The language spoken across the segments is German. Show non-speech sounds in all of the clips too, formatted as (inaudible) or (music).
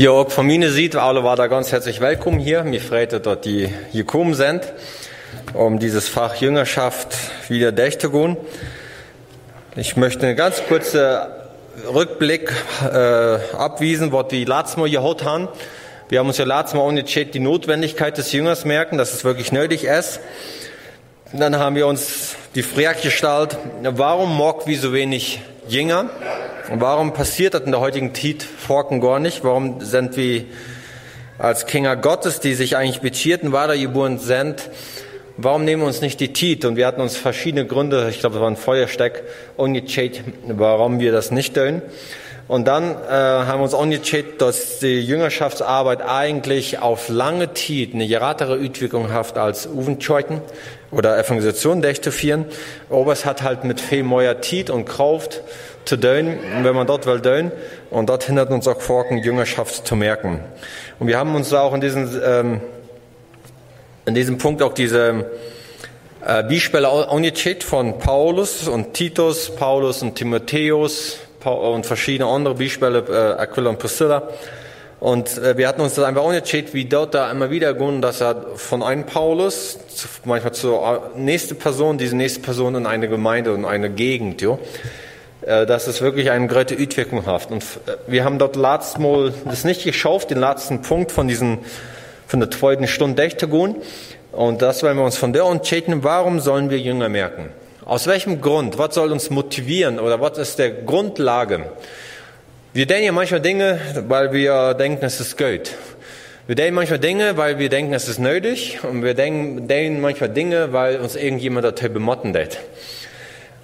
Ja, auch von mir sieht, alle war da ganz herzlich willkommen hier. Mir freut es, dass die gekommen sind, um dieses Fach Jüngerschaft wieder durchzugehen. Ich möchte einen ganz kurzen Rückblick äh, abwiesen, was die letztes Mal gehört haben. Wir haben uns ja letztes Mal unterschieden, die Notwendigkeit des Jüngers merken, dass es wirklich nötig ist. Und dann haben wir uns die Frage gestellt, warum mag wir so wenig Jünger? Warum passiert das in der heutigen Zeit Forken gar nicht? Warum sind wir als Kinder Gottes, die sich eigentlich beschierten, weitergeboren sind, warum nehmen wir uns nicht die Tit? Und wir hatten uns verschiedene Gründe, ich glaube, es war ein Feuersteck, ungecheckt, warum wir das nicht tun. Und dann äh, haben wir uns ungecheckt, dass die Jüngerschaftsarbeit eigentlich auf lange Zeit eine geratere Utwirkung hat als Uvenscheuten oder Evangelisation durchzuführen. Aber es hat halt mit viel mehr Tit und Kraft zu tun, wenn man dort will tun. Und dort hindert uns auch Forken, Jüngerschaft zu merken. Und wir haben uns auch in diesem, ähm, in diesem Punkt auch diese äh, Beispiele angecheckt von Paulus und Titus, Paulus und Timotheus und verschiedene andere Beispiele, äh, Aquila und Priscilla. Und äh, wir hatten uns das einfach angecheckt, wie dort da immer wieder gehen, dass er von einem Paulus zu, manchmal zur nächsten Person, diese nächste Person in eine Gemeinde und eine Gegend, jo, äh, dass es wirklich eine große Utwirkung hat. Und äh, wir haben dort letztes Mal das nicht geschafft, den letzten Punkt von diesen, von der zweiten Stunde durchzugehen. Und das wollen wir uns von der entscheiden, warum sollen wir Jünger merken? Aus welchem Grund? Was soll uns motivieren oder was ist der Grundlage? Wir denken ja manchmal Dinge, weil wir denken, es ist Geld. Wir denken manchmal Dinge, weil wir denken, es ist nötig. Und wir denken, denken manchmal Dinge, weil uns irgendjemand da bemotten lässt.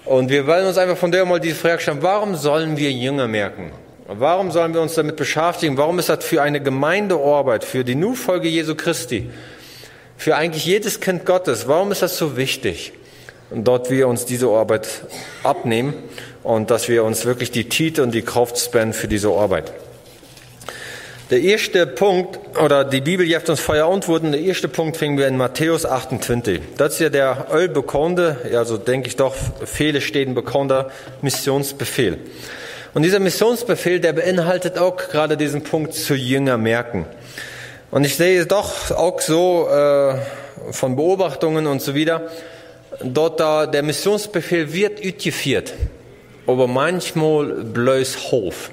Und wir wollen uns einfach von der mal diese Frage stellen, warum sollen wir Jünger merken? Warum sollen wir uns damit beschäftigen? Warum ist das für eine Gemeindearbeit, für die Nu-Folge Jesu Christi, für eigentlich jedes Kind Gottes, warum ist das so wichtig? Und dort wir uns diese Arbeit abnehmen und dass wir uns wirklich die Titel und die Kraft spenden für diese Arbeit. Der erste Punkt, oder die Bibel gibt uns Feuer antworten, der erste Punkt finden wir in Matthäus 28. Das ist ja der allbekannte, also denke ich doch, viele stehen bekannter Missionsbefehl. Und dieser Missionsbefehl, der beinhaltet auch gerade diesen Punkt zu Jünger merken. Und ich sehe es doch auch so äh, von Beobachtungen und so wieder, dort da der Missionsbefehl wird utgeführt aber manchmal bloß Hof.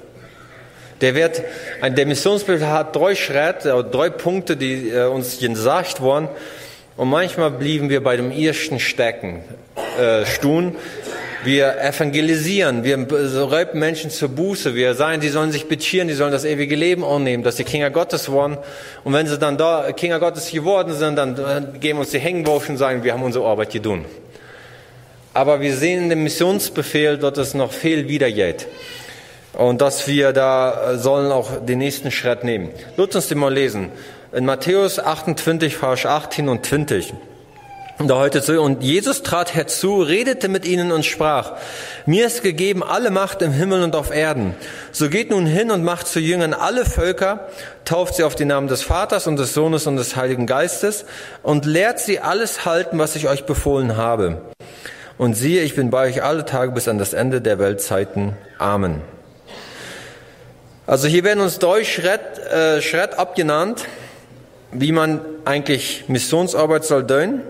Der wird, der Missionsbefehl hat drei Schritte, drei Punkte, die äh, uns gesagt wurden. Und manchmal blieben wir bei dem ersten Stecken äh, stehen. Wir evangelisieren, wir räumen Menschen zur Buße, wir sagen, die sollen sich bekehren, die sollen das ewige Leben annehmen, dass sie Kinder Gottes wollen. Und wenn sie dann da Kinder Gottes geworden sind, dann geben uns die Hängenwurf und sagen, wir haben unsere Arbeit getan. Aber wir sehen in dem Missionsbefehl, dass es noch viel wiedergeht. Und dass wir da sollen auch den nächsten Schritt nehmen. Lasst uns den mal lesen. In Matthäus 28, Vers 18 und 20. Da heute so, und Jesus trat herzu, redete mit ihnen und sprach, mir ist gegeben alle Macht im Himmel und auf Erden. So geht nun hin und macht zu Jüngern alle Völker, tauft sie auf den Namen des Vaters und des Sohnes und des Heiligen Geistes und lehrt sie alles halten, was ich euch befohlen habe. Und siehe, ich bin bei euch alle Tage bis an das Ende der Weltzeiten. Amen. Also hier werden uns drei Schritt, äh, Schritt abgenannt, wie man eigentlich Missionsarbeit soll tun.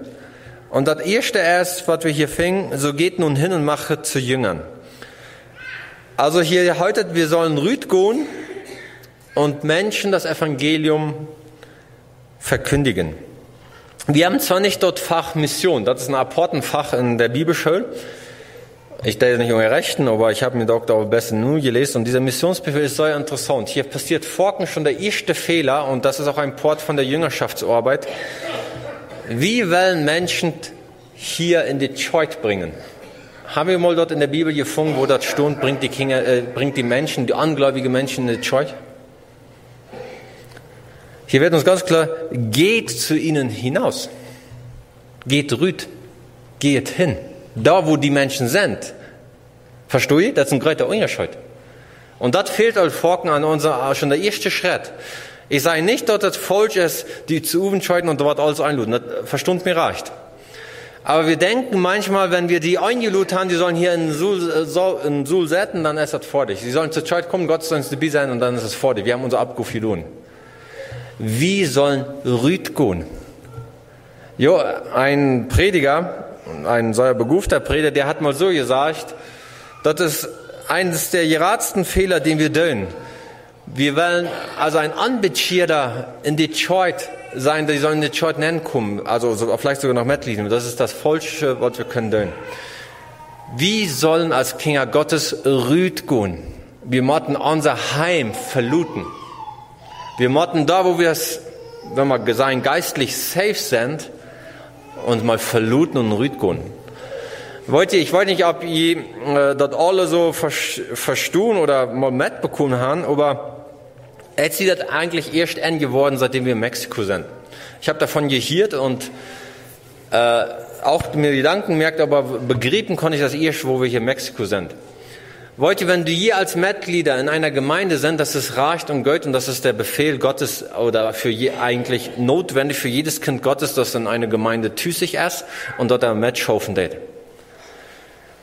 Und das erste erst, was wir hier fingen, so geht nun hin und mache zu Jüngern. Also hier heute, wir sollen Rüd gehen und Menschen das Evangelium verkündigen. Wir haben zwar nicht dort Fach Mission, das ist ein Apportenfach in der Bibelschule. Ich denke nicht um Rechten, aber ich habe mir Dr. Bessen nur gelesen und dieser Missionsbefehl ist sehr interessant. Hier passiert Forken schon der erste Fehler und das ist auch ein Port von der Jüngerschaftsarbeit. Wie wollen Menschen hier in die Church bringen? Haben wir mal dort in der Bibel gefunden, wo das steht, bringt die, Kinder, äh, bringt die Menschen, die ungläubigen Menschen in die Church? Hier wird uns ganz klar, geht zu ihnen hinaus. Geht rüt. Geht hin. Da, wo die Menschen sind. Verstehe? Das ist ein großer Unterschied. Und das fehlt als Forken an unser, schon der erste Schritt. Ich sage nicht, dass das falsch ist, die zu entscheiden und dort alles einladen. Das verstund mir reicht. Aber wir denken manchmal, wenn wir die eingelud haben, die sollen hier in Sul, äh, in Sul setzen, dann ist das vor dich. Sie sollen zur Zeit kommen, Gottesdienst dabei sein und dann ist es vor dich. Wir haben unser Abruf tun. Wie sollen Rüd gehen? Jo, ein Prediger, ein solcher begufter Prediger, der hat mal so gesagt, das ist eines der geratsten Fehler, den wir tun. Wir wollen also ein Anbetschierter in Detroit sein, die sollen Detroit nennen kommen, also vielleicht sogar noch mitlesen. Das ist das Falsche, was wir können tun. Wir sollen als Kinder Gottes rüd gehen. Wir motten unser Heim verluten. Wir motten da, wo wir es, wenn wir sagen, geistlich safe sind, uns mal verluten und rüd gehen. Wollt ihr, ich weiß nicht, ob ihr äh, das alle so verstehen oder mal mitbekommen haben, aber Jetzt das eigentlich erst eng geworden, seitdem wir in Mexiko sind. Ich habe davon gehört und äh, auch mir Gedanken merkt, aber begriffen konnte ich das erst, wo wir hier in Mexiko sind. Ihr, wenn du je als Mitglieder in einer Gemeinde sind, dass es reicht und Gott und das ist der Befehl Gottes oder für je, eigentlich notwendig für jedes Kind Gottes, dass in eine Gemeinde tüßig ist und dort ein Match wird.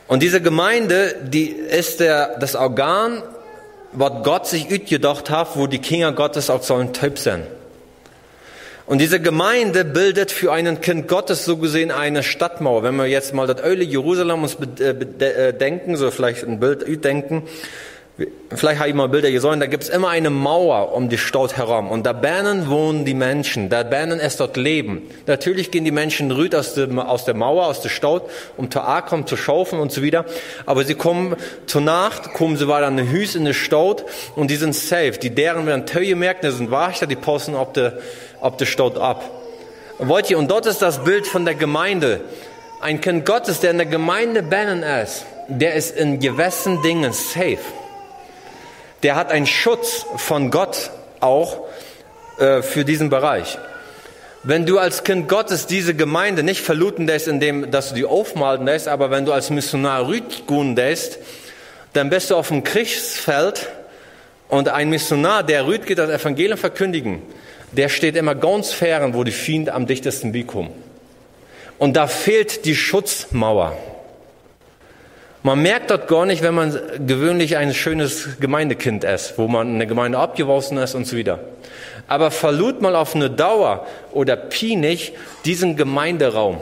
Und diese Gemeinde, die ist der, das Organ was Gott sich gedacht hat, wo die Kinder Gottes auch sollen Typ sein. Und diese Gemeinde bildet für einen Kind Gottes so gesehen eine Stadtmauer. Wenn wir jetzt mal das Öle Jerusalem uns bedenken, äh, so vielleicht ein Bild denken, Vielleicht habe ich mal Bilder gesehen, da gibt es immer eine Mauer um die Stadt herum. Und da Bernen wohnen die Menschen, da Bernen es dort leben. Natürlich gehen die Menschen rüd aus, dem, aus der Mauer, aus der Stadt, um zu kommen, zu schaufen und so wieder. Aber sie kommen zur Nacht, kommen sie weiter an eine Hüs in der Stadt und die sind safe. Die deren werden Töje merken, die sind Wachter, die passen auf der, auf der Stadt ab. wollt ihr, und dort ist das Bild von der Gemeinde. Ein Kind Gottes, der in der Gemeinde Bernen ist, der ist in gewissen Dingen safe der hat einen Schutz von Gott auch äh, für diesen Bereich. Wenn du als Kind Gottes diese Gemeinde nicht verluten lässt, indem dass du die aufmalen lässt, aber wenn du als Missionar rütgun lässt, dann bist du auf dem Kriegsfeld und ein Missionar, der rüt geht das Evangelium verkündigen, der steht immer ganz fern, wo die Fiend am dichtesten bekommen. Und da fehlt die Schutzmauer. Man merkt dort gar nicht, wenn man gewöhnlich ein schönes Gemeindekind ist, wo man in der Gemeinde abgeworfen ist und so wieder. Aber verlut mal auf eine Dauer oder pinig diesen Gemeinderaum.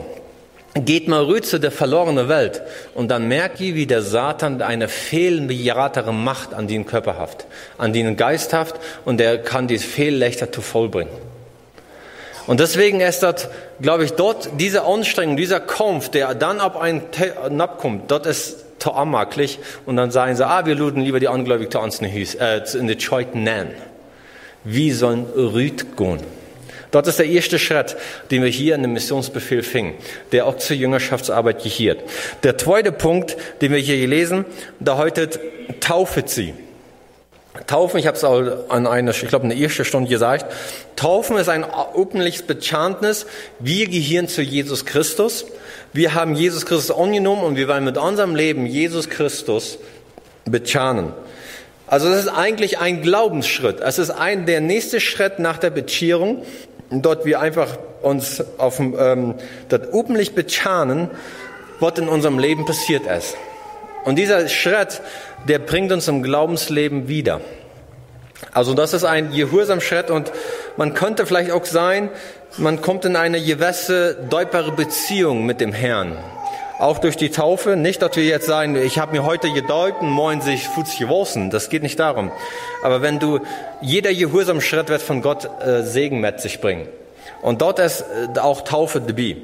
Geht mal rüber zu der verlorenen Welt und dann merkt ihr, wie der Satan eine fehlbejahtere Macht an den Körper haft, an den Geist haft und der kann die Fehllechter zu vollbringen. Und deswegen ist das, glaube ich, dort diese Anstrengung, dieser Kampf, der dann ab einen abkommt, dort ist to anmaklich und dann sagen sie, ah, wir luden lieber die Angläubigen zu uns äh, in die Scheuten nennen. Wie sollen Rüd gehen? Dort ist der erste Schritt, den wir hier in dem Missionsbefehl fingen, der auch zur Jüngerschaftsarbeit gehiert. Der zweite Punkt, den wir hier gelesen, da heute taufet sie. Taufen, ich habe es auch an einer, ich glaube, eine erste Stunde gesagt. Taufen ist ein öffentliches Bekenntnis. Wir gehören zu Jesus Christus. Wir haben Jesus Christus angenommen und wir wollen mit unserem Leben Jesus Christus bezahmen. Also das ist eigentlich ein Glaubensschritt. Es ist ein, der nächste Schritt nach der Bekehrung. Dort wir einfach uns auf ähm, das öffentlich bezahmen, was in unserem Leben passiert ist. Und dieser Schritt, der bringt uns im Glaubensleben wieder. Also das ist ein gehorsamer Schritt und man könnte vielleicht auch sein, man kommt in eine gewisse deupere Beziehung mit dem Herrn. Auch durch die Taufe. Nicht, dass wir jetzt sagen, ich habe mir heute gedeutet und morgen sich futz gewossen. Das geht nicht darum. Aber wenn du, jeder gehorsam Schritt wird von Gott äh, Segen mit sich bringen. Und dort ist äh, auch Taufe dabei.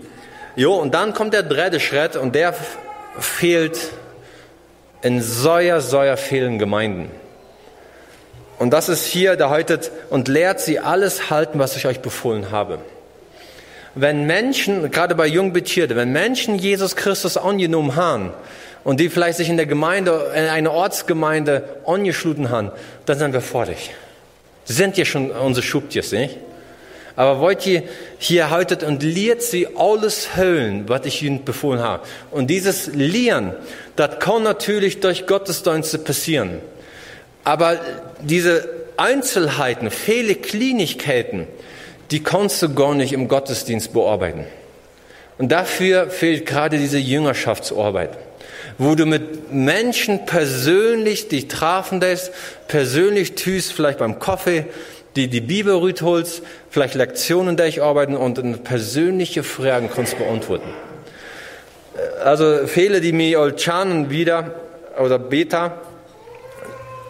Jo, und dann kommt der dritte Schritt und der fehlt in säuer, säuer vielen Gemeinden. Und das ist hier, der heute, und lehrt sie alles halten, was ich euch befohlen habe wenn Menschen, gerade bei Jungbetierten, wenn Menschen Jesus Christus angenommen haben und die vielleicht sich in der Gemeinde, in einer Ortsgemeinde angeschlossen haben, dann sind wir vor dich. Sind ja schon unsere Schubtiers, nicht? Aber wollt ihr hier haltet und lehrt sie alles hüllen, was ich ihnen befohlen habe. Und dieses Lehren, das kann natürlich durch Gottesdienste passieren. Aber diese Einzelheiten, viele Kleinigkeiten, die kannst du gar nicht im Gottesdienst bearbeiten. Und dafür fehlt gerade diese Jüngerschaftsarbeit, wo du mit Menschen persönlich dich trafen lässt, persönlich tust, vielleicht beim Kaffee, die die Bibel rütholst, vielleicht Lektionen durcharbeiten und persönliche Fragen kannst beantworten. Also viele, die mir Olchanen wieder oder Beta,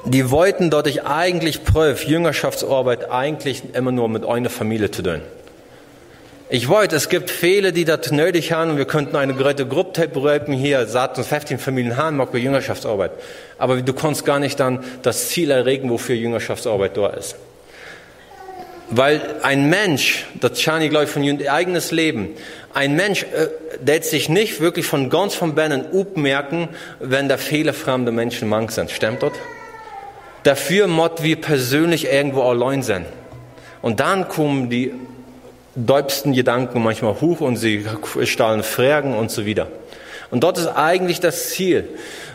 die wollten ich eigentlich prüf, Jüngerschaftsarbeit eigentlich immer nur mit einer Familie zu tun. Ich wollte, es gibt viele, die das nötig haben und wir könnten eine große Gruppe bereiten hier, sagt uns 15 Familien haben, machen wir Jüngerschaftsarbeit. Aber du kannst gar nicht dann das Ziel erregen, wofür Jüngerschaftsarbeit da ist. Weil ein Mensch, das Chani, glaube ich, von ihr eigenes Leben, ein Mensch, äh, der sich nicht wirklich von ganz von Bennen merken, wenn da viele fremde Menschen mank sind. Stimmt das? Dafür mod wir persönlich irgendwo allein sein. Und dann kommen die däubsten Gedanken manchmal hoch und sie stahlen Fragen und so wieder. Und dort ist eigentlich das Ziel,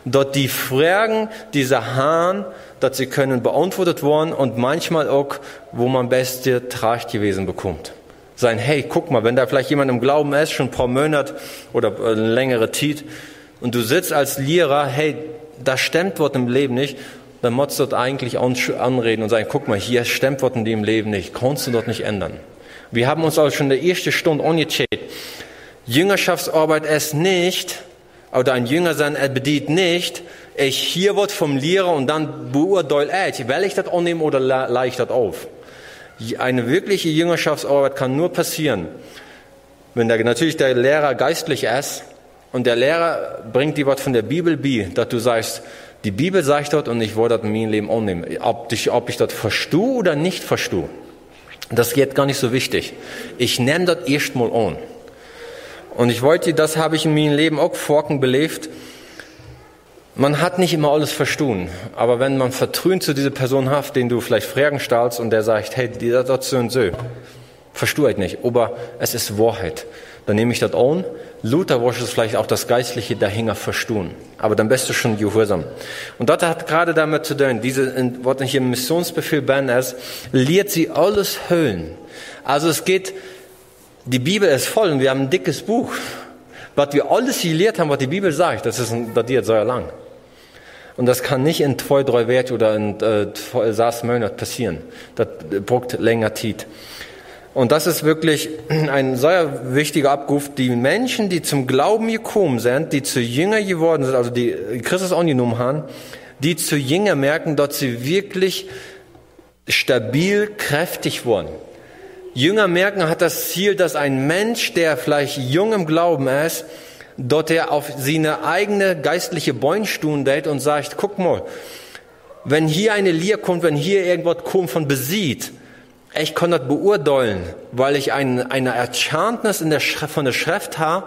dort die Fragen dieser Hahn, dass sie können beantwortet worden und manchmal auch, wo man beste Tracht gewesen bekommt. Sein, hey, guck mal, wenn da vielleicht jemand im Glauben ist, schon ein paar Monate oder eine längere Zeit, und du sitzt als Lehrer, hey, das stimmt Wort im Leben nicht, dann musst du dort eigentlich anreden und sagen, guck mal, hier stimmt Wort in dem Leben nicht, kannst du dort nicht ändern. Wir haben uns auch schon in der ersten Stunde angecheckt. Jüngerschaftsarbeit ist nicht, oder ein Jünger sein, er bedient nicht, ich hier wird vom Lehrer und dann beurteile ich, will ich das annehmen oder leih ich das auf. Eine wirkliche Jüngerschaftsarbeit kann nur passieren, wenn der, natürlich der Lehrer geistlich ist und der Lehrer bringt dir was von der Bibel bei, dass du sagst, die Bibel sagt dort und ich wollte das in meinem Leben annehmen. Ob ich, ob ich das verstehe oder nicht verstehe, das geht gar nicht so wichtig. Ich nenne das erstmal an. Und ich wollte, das habe ich in meinem Leben auch Forken belebt. Man hat nicht immer alles verstanden, aber wenn man Vertrauen zu dieser Person hat, den du vielleicht Fragen stellst und der sagt, hey, die das so und so, verstehe ich nicht, aber es ist Wahrheit. Dann nehme ich das an. Luther wollte es vielleicht auch das Geistliche dahinter verstehen. Aber dann bist du schon gehorsam. Und das hat gerade damit zu tun, diese, was hier im Missionsbefehl Ben ist, lehrt sie alles Höhlen. Also es geht, die Bibel ist voll und wir haben ein dickes Buch. Was wir alles gelehrt haben, was die Bibel sagt, das ist ein, datiert so lang. Und das kann nicht in zwei, drei Wert oder in äh, sechs Monaten passieren. Das braucht länger Zeit. Und das ist wirklich (clears throat) ein sehr wichtiger Abruf. Die Menschen, die zum Glauben gekommen sind, die zu Jünger geworden sind, also die Christus angenommen haben, die zu Jünger merken, dass sie wirklich stabil, kräftig wurden. Jünger merken hat das Ziel, dass ein Mensch, der vielleicht jung im Glauben ist, dort er auf seine eigene geistliche Beunstun date und sagt, guck mal, wenn hier eine Lier kommt, wenn hier irgendwas kommt von besieht, ich kann das beurteilen, weil ich ein, eine Erkenntnis in der Schrift, von der Schrift habe,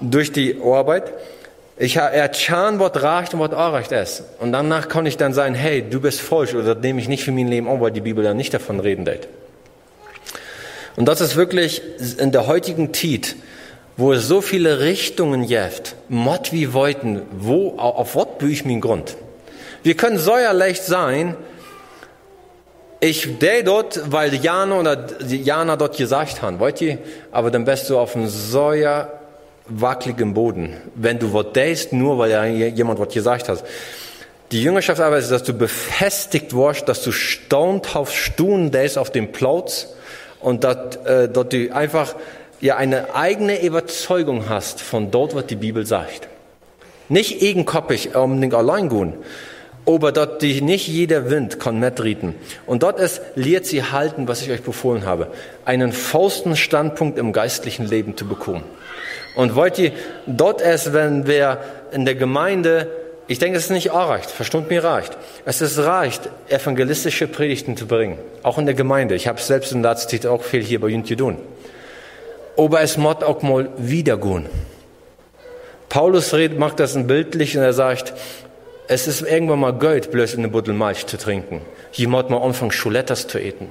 durch die Arbeit. Ich habe erkannt, was recht und was unrecht ist. Und danach kann ich dann sagen, hey, du bist falsch oder das nehme ich nicht für mein Leben an, weil die Bibel dann nicht davon reden wird. Und das ist wirklich in der heutigen Zeit, wo es so viele Richtungen gibt, Mott wie Weiten, wo, auf was bühe ich meinen Grund? Wir können so ja leicht sein, ich der dort, weil Jana oder Jana dort gesagt haben, wollt ihr, aber dann bist du auf einem so wackeligen Boden. Wenn du was denkst, nur weil jemand was gesagt hat. Die Jüngerschaftsarbeit ist, dass du befestigt wirst, dass du staunhaft stunden denkst auf dem Platz und dass, äh, dass du einfach ja eine eigene Überzeugung hast von dort, was die Bibel sagt. Nicht egenkoppig unbedingt allein gehen, aber dort die nicht jeder Wind kann mitreden. Und dort ist, lehrt sie halten, was ich euch befohlen habe, einen fausten Standpunkt im geistlichen Leben zu bekommen. Und wollt ihr, dort ist, wenn wir in der Gemeinde, ich denke, es ist nicht reicht, verstund mir reicht. Es ist reicht, evangelistische Predigten zu bringen. Auch in der Gemeinde. Ich habe selbst in der Zeit auch viel hier bei Jünt tun. Aber es muss auch mal wiedergehen. Paulus macht das ein bildlich und er sagt, es ist irgendwann mal Geld, bloß eine Buddel Milch zu trinken. Jemand mal anfangen, Schulettas zu eten.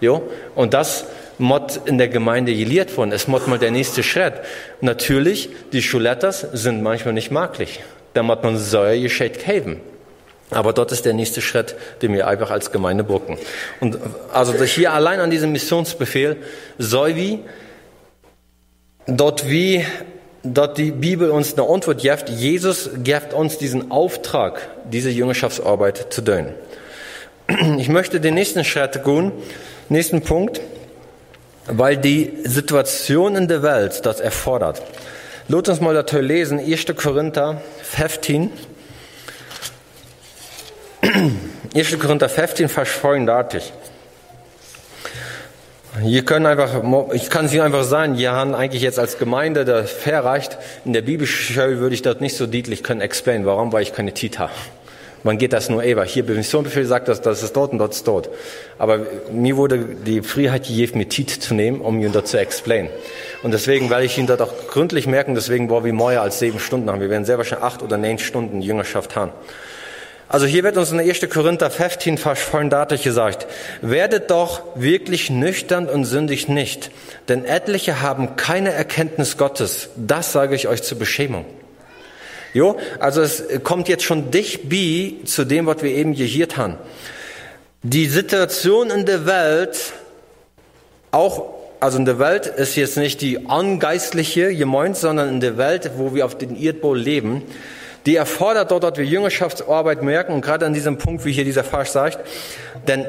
Jo? Und das muss in der Gemeinde gelehrt worden. Es muss mal der nächste Schritt. Natürlich, die Schulettas sind manchmal nicht maglich. Da muss man Säure gescheit geben. Aber dort ist der nächste Schritt, den wir einfach als Gemeinde brücken. Und also hier allein an diesem Missionsbefehl soll wie dort wie dort die Bibel uns eine Antwort gibt, Jesus gibt uns diesen Auftrag, diese Jüngerschaftsarbeit zu tun. (clears throat) Ich möchte den nächsten Schritt gehen, nächsten Punkt, weil die Situation in der Welt das erfordert. Lasst uns mal dazu lesen, 1. Korinther 15. 1. (clears throat) Korinther 15, Vers 35. Hier können einfach, ich kann es Ihnen einfach sagen, wir haben eigentlich jetzt als Gemeinde der verreicht. In der Bibelschule würde ich das nicht so deutlich können explain, warum, weil ich keine Tit habe. Man geht das nur ewig. Hier Missionsbefehl sagt, dass das ist dort und dort ist dort. Aber mir wurde die Freiheit gegeben, mir Tit zu nehmen, um Ihnen das zu explain. Und deswegen werde ich Ihnen das auch gründlich merken, deswegen wollen wir mehr als sieben Stunden haben. Wir werden sehr wahrscheinlich acht oder neun Stunden Jüngerschaft haben. Also hier wird uns in 1. Korinther 15 fast deutlich gesagt, werdet doch wirklich nüchtern und sündig nicht, denn etliche haben keine Erkenntnis Gottes. Das sage ich euch zur Beschämung. Jo, also es kommt jetzt schon dicht bei zu dem, was wir eben hier haben. Die Situation in der Welt, auch, also in der Welt ist jetzt nicht die angeistliche gemeint, sondern in der Welt, wo wir auf den Erdball leben, die erfordert dort, dass wir Jüngerschaftsarbeit merken und gerade an diesem Punkt, wie hier dieser Vers sagt, denn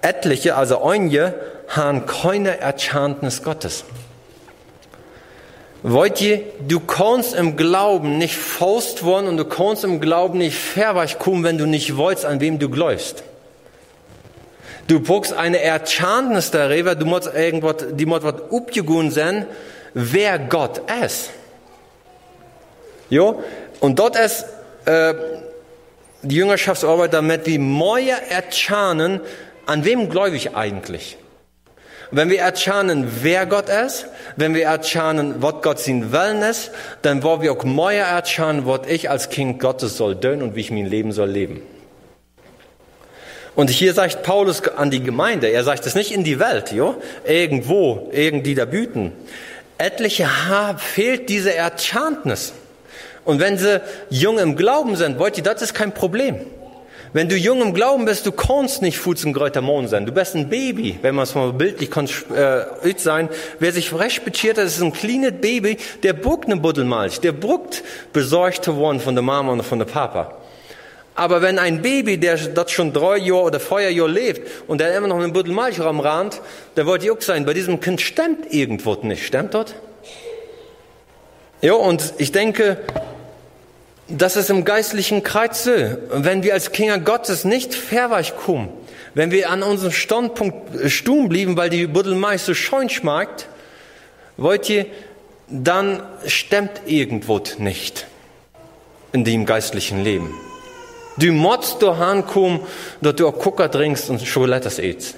etliche, also einige, haben keine Erkenntnis Gottes. Wollt ihr, du kannst im Glauben nicht faust worden und du kannst im Glauben nicht verweich kommen, wenn du nicht wolltest, an wem du glaubst. Du brauchst eine Erkenntnis darüber, du musst irgendwas, die muss was upgegun sein, wer Gott ist. Jo? Und dort ist äh, die Jüngerschaftsarbeit damit, wie Mäuer ertschanen, an wem glaube ich eigentlich? Wenn wir ertschanen, wer Gott ist, wenn wir ertschanen, was Gott sein Willen ist, dann wollen wir auch mehr ertschanen, was ich als Kind Gottes soll tun und wie ich mein Leben soll leben. Und hier sagt Paulus an die Gemeinde, er sagt es nicht in die Welt, jo? irgendwo, irgendwie da büten. Etliche haben, fehlt diese Erchantnis. Und wenn sie jung im Glauben sind, wollt ihr, das ist kein Problem. Wenn du jung im Glauben bist, du kannst nicht Fuß im Gräuter Mond sein. Du bist ein Baby, wenn man es mal bildlich äh, sein. Wer sich beschert hat, ist ein kleines Baby, der bruckt eine Buddelmalch, der bruckt besorgt worden von der Mama und von der Papa. Aber wenn ein Baby, der das schon drei Jahre oder vier Jahre lebt und der immer noch einen Buddel Milch rumrannt, der wollte ich auch sein, bei diesem Kind stimmt irgendwo nicht. Stimmt dort? Ja, und ich denke, das ist im geistlichen Kreuze. Wenn wir als Kinder Gottes nicht verweich kommen, wenn wir an unserem Standpunkt stumm blieben, weil die Buddelmeister so scheun schmeckt, wollt ihr, dann stimmt irgendwo nicht in dem geistlichen Leben. Du musst da ankommen, dass du auch Kucker trinkst und Schokoladas isst.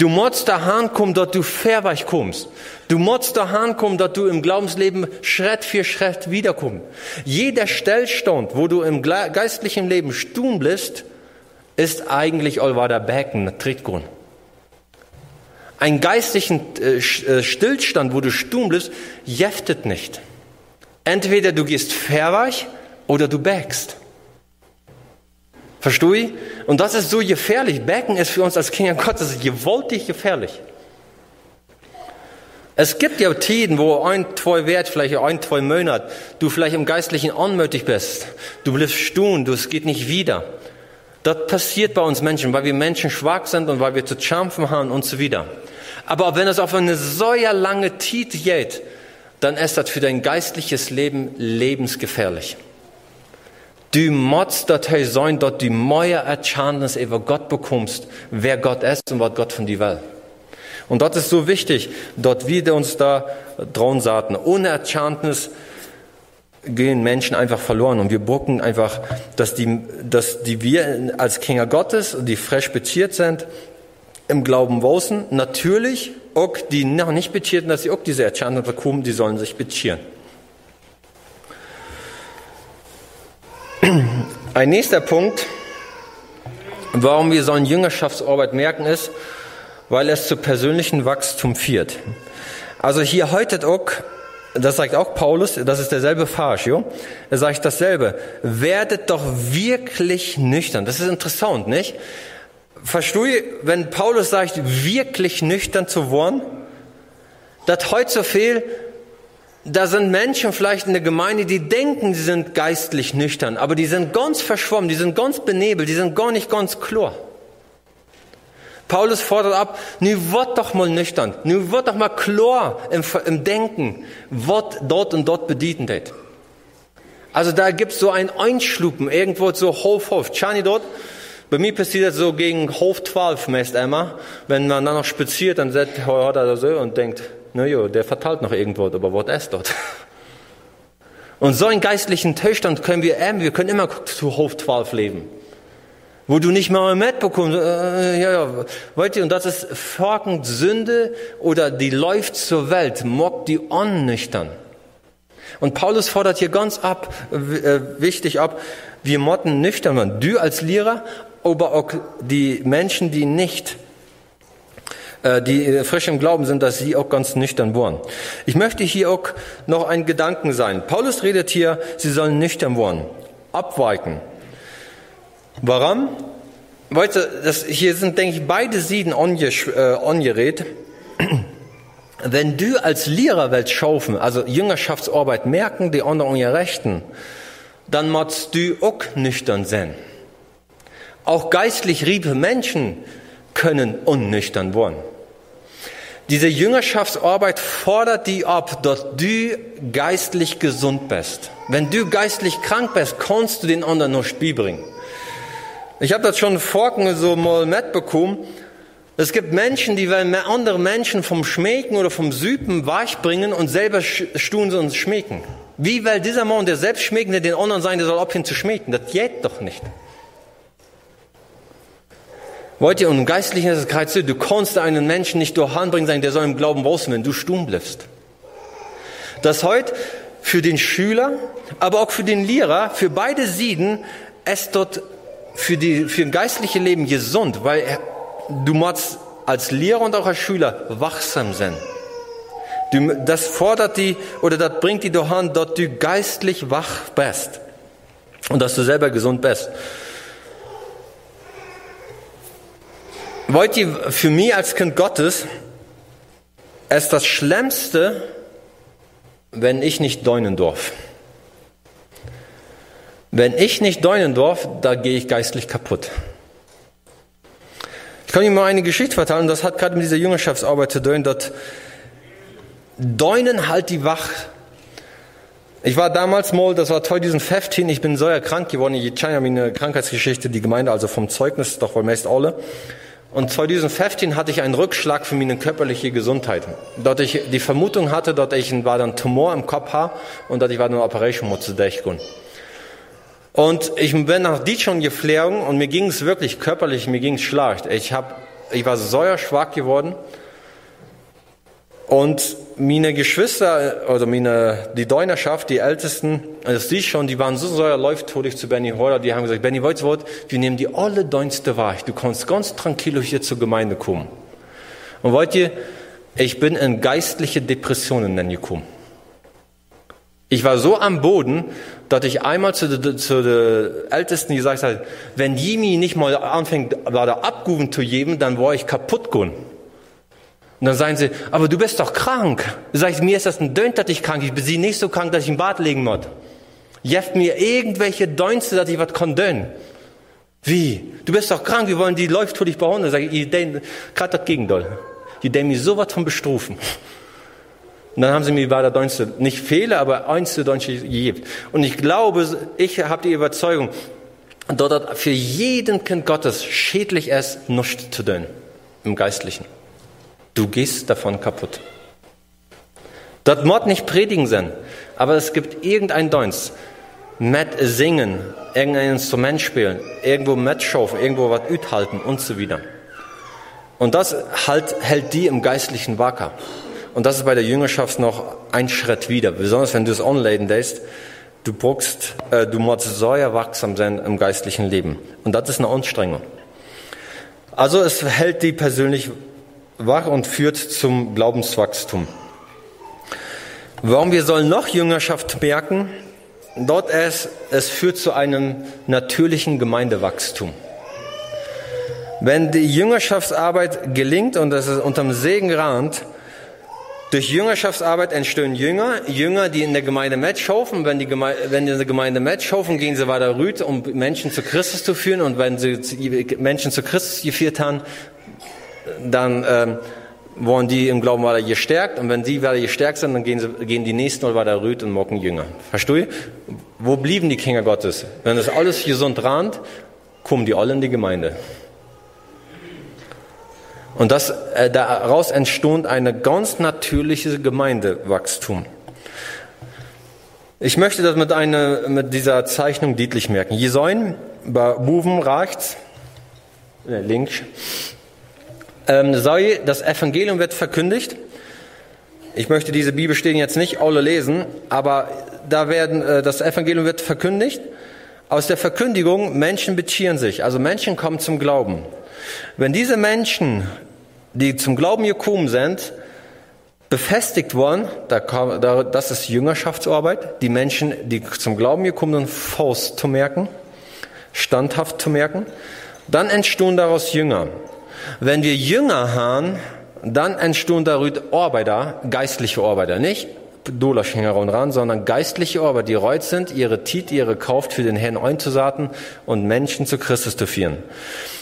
Du musst dahin kommen, dass du verweich kommst. Du musst dahin kommen, dass du im Glaubensleben Schritt für Schritt wiederkommst. Jeder Stellstand, wo du im geistlichen Leben stumm bist, ist eigentlich allweiter Becken, Trittgrund. Ein geistlichen äh, äh, Stillstand, wo du stumm bist, jäftet nicht. Entweder du gehst verweich oder du backst. Verstehe ich? Und das ist so gefährlich. Becken ist für uns als Kinder Gottes gewaltig gefährlich. Es gibt ja Tiden, wo ein, zwei Wert, vielleicht ein, zwei Monate, du vielleicht im Geistlichen unmütig bist. Du bleibst stun, du, es geht nicht wieder. Das passiert bei uns Menschen, weil wir Menschen schwach sind und weil wir zu kämpfen haben und so wieder. Aber wenn es auf eine so lange Zeit geht, dann ist das für dein geistliches Leben lebensgefährlich. Du musst dorthin sein, dort die neue Erkenntnis über Gott bekommst, wer Gott ist und was Gott von dir will. Und dort ist so wichtig, dort wir uns da draun saten. Ohne Erkenntnis gehen Menschen einfach verloren und wir brauchen einfach, dass die, dass die wir als Kinder Gottes, die frisch beziert sind, im Glauben wosen, natürlich auch die noch nicht bezierten, dass sie auch diese Erkenntnis bekommen, die sollen sich bezieren. Ein nächster Punkt, warum wir sollen Jüngerschaftsarbeit merken, ist, weil es zu persönlichen Wachstum führt. Also hier heute auch, das sagt auch Paulus, das ist derselbe Farsch, jo? Er sagt dasselbe. Werdet doch wirklich nüchtern. Das ist interessant, nicht? Verstehe, wenn Paulus sagt, wirklich nüchtern zu wollen, dass heute so viel da sind Menschen vielleicht in der Gemeinde, die denken, sie sind geistlich nüchtern, aber die sind ganz verschwommen, die sind ganz benebelt, die sind gar nicht ganz klar. Paulus fordert ab, nu wird doch mal nüchtern, nu wird doch mal klar im, im Denken, was dort und dort bedienen wird. Also da gibt's so ein Einschlupen, irgendwo so Hof, Hof. Chani dort, bei mir passiert das so gegen Hof 12 meist immer. Wenn man dann noch spaziert, dann sagt er so und denkt, na jo, der verteilt noch irgendwo, aber was ist dort? Und so einen geistlichen Zustand können wir, ähm, wir können immer zu Hof 12 leben wo du nicht mal mitbekommst, äh, ja, ja, weißt du, und das ist folgend Sünde oder die läuft zur Welt, mockt die unnüchtern. Und Paulus fordert hier ganz ab, äh, wichtig ab, wir motten nüchtern werden. Du als Lehrer, aber auch die Menschen, die nicht die frisch im Glauben sind, dass sie auch ganz nüchtern waren. Ich möchte hier auch noch ein Gedanken sein. Paulus redet hier, sie sollen nüchtern werden, abweichen. Warum? Weißt du, das, hier sind, denke ich, beide Sieden angerät. Äh, (clears throat) Wenn du als Lehrer willst schaufen, also Jüngerschaftsarbeit merken, die anderen ihr Rechten, dann musst du auch nüchtern sein. Auch geistlich riebe Menschen können unnüchtern werden. Diese Jüngerschaftsarbeit fordert die ab, dass du geistlich gesund bist. Wenn du geistlich krank bist, kannst du den anderen nur Spiel bringen. Ich habe das schon vorhin so mal mitbekommen. Es gibt Menschen, die wollen andere Menschen vom Schmecken oder vom Süpen bringen und selber stun sie uns schmecken. Wie will dieser Mann, der selbst schmecken, der den anderen sein, der soll abhin zu schmecken? Das geht doch nicht. Wollt ihr, und geistlich ist es so, du kannst einen Menschen nicht durch Hand bringen, sagen, der soll im Glauben raus, wenn du stumm bleibst. Das heute für den Schüler, aber auch für den Lehrer, für beide Sieden, es dort für, die, für ein geistliches Leben gesund, weil du musst als Lehrer und auch als Schüler wachsam sein. Du, das fordert die oder das bringt die doch an, dass du geistlich wach bist und dass du selber gesund bist. Wollt ihr für mich als Kind Gottes es das Schlimmste, wenn ich nicht deunen darf. Wenn ich nicht deunen darf, da gehe ich geistlich kaputt. Ich kann Ihnen mal eine Geschichte vertellen, das hat gerade mit dieser Jüngerschaftsarbeit zu tun, dass Deunen halt die Wach. Ich war damals mal, das war 2015, ich bin so krank geworden, ich kenne meine Krankheitsgeschichte, die Gemeinde, also vom Zeugnis, doch wohl meist alle. Und 2015 hatte ich einen Rückschlag für meine körperliche Gesundheit. Dort ich die Vermutung hatte, dass ich war dann Tumor im Kopf habe und dass ich war eine Operation musste durchgehen. Und ich bin nach die schon geflogen und mir ging es wirklich körperlich, mir ging es schlecht. Ich, hab, ich war säuerschwach geworden. Und meine Geschwister, oder meine, die Deunerschaft, die Ältesten, das die schon, die waren so säuerläuftodig zu Benny Holler, die haben gesagt, Benny, du wir nehmen die alle Deunste wahr. Du kannst ganz tranquilo hier zur Gemeinde kommen. Und wollt ihr, ich bin in geistliche Depressionen gekommen. Ich war so am Boden, dass ich einmal zu den zu de Ältesten gesagt habe, wenn Jimi nicht mal anfängt, war da abguven zu geben, dann war ich kaputt gehen. Und dann sagen sie, aber du bist doch krank. Sag ich, mir ist das ein Dönt, dass ich krank, ich bin sie nicht so krank, dass ich im Bad legen muss. Jeft mir irgendwelche Dönste, dass ich was kann dön. Wie? Du bist doch krank, wir wollen die läuft für dich behandeln. Sag ich, ich gerade das Gegenteil. Die denken mir sowas von bestrufen. Und dann haben sie mir bei der Deutsche nicht Fehler, aber eins zu Deutsche gegeben. Und ich glaube, ich habe die Überzeugung, dort für jeden Kind Gottes schädlich ist, nichts zu tun im Geistlichen. Du gehst davon kaputt. Dort muss nicht predigen sein, aber es gibt irgendein Deutsch, mit singen, irgendein Instrument spielen, irgendwo mitschaufen, irgendwo was halten und so wieder. Und das halt, hält die im Geistlichen wacker. Und das ist bei der Jüngerschaft noch ein Schritt wieder. Besonders wenn du es online lässt, du brauchst, äh, du musst sehr wachsam sein im geistlichen Leben. Und das ist eine Anstrengung. Also es hält die persönlich wach und führt zum Glaubenswachstum. Warum wir sollen noch Jüngerschaft merken? Dort es, es führt zu einem natürlichen Gemeindewachstum. Wenn die Jüngerschaftsarbeit gelingt und es ist unterm Segen rahnt, Durch Jüngerschaftsarbeit entstehen Jünger, Jünger, die in der Gemeinde mitschaufen. Wenn die Gemeinde, wenn die in der Gemeinde mitschaufen, gehen sie weiter rüt, um Menschen zu Christus zu führen. Und wenn sie Menschen zu Christus geführt haben, dann ähm, wollen die im Glauben weiter gestärkt. Und wenn sie weiter gestärkt sind, dann gehen, sie, gehen die Nächsten und weiter rüt und mocken Jünger. Verstehst du? Wo blieben die Kinder Gottes? Wenn das alles gesund rand, kommen die alle in die Gemeinde. Und das, äh, daraus entstand eine ganz natürliche Gemeindewachstum. Ich möchte das mit, einer, mit dieser Zeichnung deutlich merken. Je sollen bei Buben rechts, äh, links, ähm, sei, das Evangelium wird verkündigt. Ich möchte diese Bibelstellen jetzt nicht alle lesen, aber da werden, äh, das Evangelium wird verkündigt. Aus der Verkündigung, Menschen beziehen sich, also Menschen kommen zum Glauben. Wenn diese Menschen die zum Glauben gekommen sind, befestigt worden, da da, das ist Jüngerschaftsarbeit, die Menschen, die zum Glauben gekommen sind, Faust zu merken, standhaft zu merken, dann entstehen daraus Jünger. Wenn wir Jünger haben, dann entstehen daraus Arbeiter, geistliche Arbeiter, nicht Dollarschänger und ran, sondern geistliche Arbeiter, die reut sind, ihre Tit, ihre Kauft für den Herrn einzusaten und Menschen zu Christus zu führen.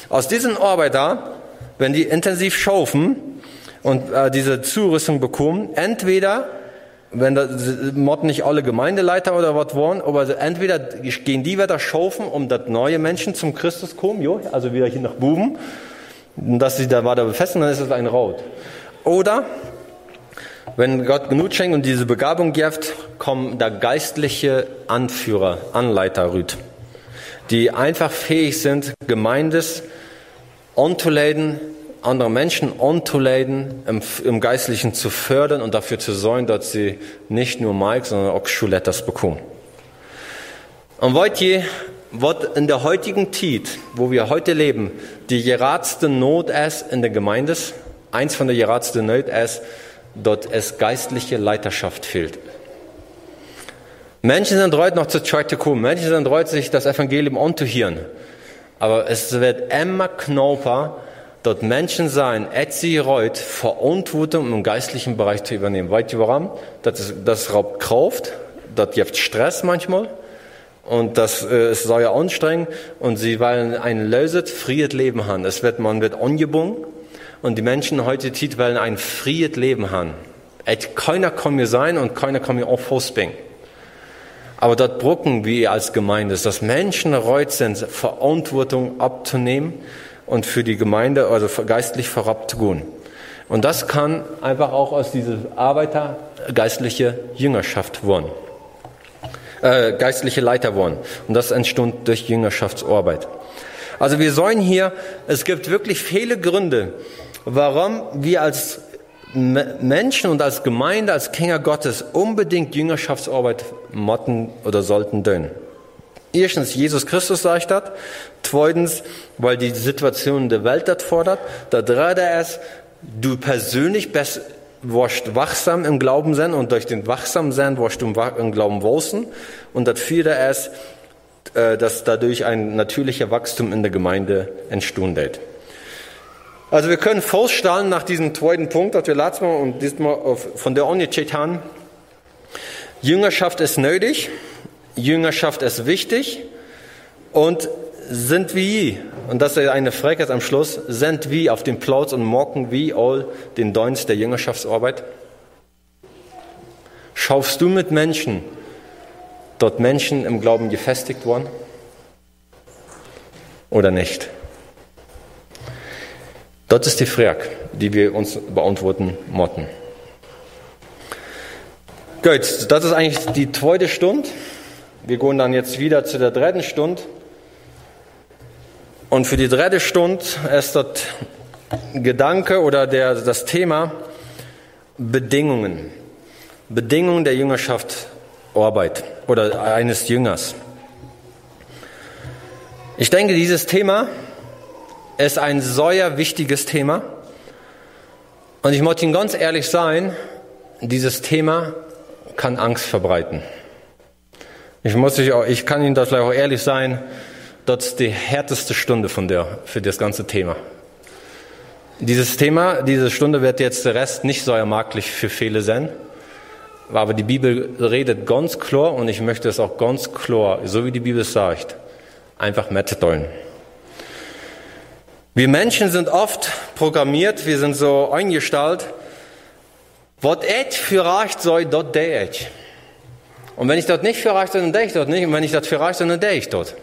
Aus diesen Arbeiter wenn die intensiv schaufen und äh, diese Zurüstung bekommen, entweder wenn da Mott nicht alle Gemeindeleiter oder was wollen, aber entweder gehen die wieder schaufen, um dass neue Menschen zum Christus kommen, jo, also wieder hier nach Buben, dass sie da weiter befestigen, dann ist es ein Raut. Oder wenn Gott genug schenkt und diese Begabung gibt, kommen da geistliche Anführer, Anleiter rüt, die einfach fähig sind, Gemeindes anzuleiten, andere Menschen anzuleiten, im, im Geistlichen zu fördern und dafür zu sorgen, dass sie nicht nur Mike, sondern auch Schuletters bekommen. Und wollt ihr, was in der heutigen Zeit, wo wir heute leben, die geradste Not ist in der Gemeinde, eins von der geradsten Not ist, dort es geistliche Leiterschaft fehlt. Menschen sind heute noch zur Zeit gekommen. Menschen sind heute sich das Evangelium anzuhören. Aber es wird immer knapper, dort Menschen sein, etzi reut, Verantwortung im geistlichen Bereich zu übernehmen. Weißt du warum? Das, ist, das raubt Kraft, das gibt Stress manchmal. Und das äh, ist sehr anstrengend. Und sie wollen ein löset, friert Leben haben. Es wird, man wird angebunden. Und die Menschen heute Zeit wollen ein friert Leben haben. Et keiner kann mir sein und keiner kann mir auch vorsbringen. Aber dort brücken wir als Gemeinde, dass Menschen reut sind, Verantwortung abzunehmen und für die Gemeinde, also geistlich vorabzugehen. Und das kann einfach auch aus dieser Arbeiter geistliche Jüngerschaft werden. Äh, geistliche Leiter werden. Und das entstund durch Jüngerschaftsarbeit. Also wir sollen hier, es gibt wirklich viele Gründe, warum wir als Menschen und als Gemeinde, als Kinder Gottes unbedingt Jüngerschaftsarbeit motten oder sollten tun. Erstens, Jesus Christus sagt das. Zweitens, weil die Situation der Welt das fordert. Der dritte ist, du persönlich bist, warst wachsam im Glauben sein und durch den wachsam sein warst du im Glauben wachsen. Und das vierte ist, äh, dass dadurch ein natürlicher Wachstum in der Gemeinde wird. Also wir können feststellen nach diesem zweiten Punkt, dass wir letztes Mal und diesmal von der angecheckt haben, Jüngerschaft ist nötig, Jüngerschaft ist wichtig und sind wie, und das ist eine Frage am Schluss, sind wie auf dem Platz und mocken wie all den Dienst der Jüngerschaftsarbeit? Schaufst du mit Menschen, dort Menschen im Glauben gefestigt worden? Oder nicht? Das ist die Frage, die wir uns beantworten motten. Gut, das ist eigentlich die zweite Stunde. Wir gehen dann jetzt wieder zu der dritten Stunde. Und für die dritte Stunde ist das Gedanke oder der, das Thema Bedingungen. Bedingungen der Jüngerschaft Arbeit oder eines Jüngers. Ich denke, dieses Thema ist ein sehr wichtiges Thema. Und ich muss Ihnen ganz ehrlich sein, dieses Thema kann Angst verbreiten. Ich, muss ich, auch, ich kann Ihnen das auch ehrlich sein, das ist die härteste Stunde von der, für das ganze Thema. Dieses Thema, diese Stunde wird jetzt der Rest nicht so ermaglich für viele sein. Aber die Bibel redet ganz klar und ich möchte es auch ganz klar, so wie die Bibel sagt, einfach mitteilen. Wir Menschen sind oft programmiert, wir sind so eingestellt, was et für recht soll, dort der et. Und wenn ich dort nicht für soll, dann der ich dort nicht. Und wenn ich dort für soll, dann der ich dort.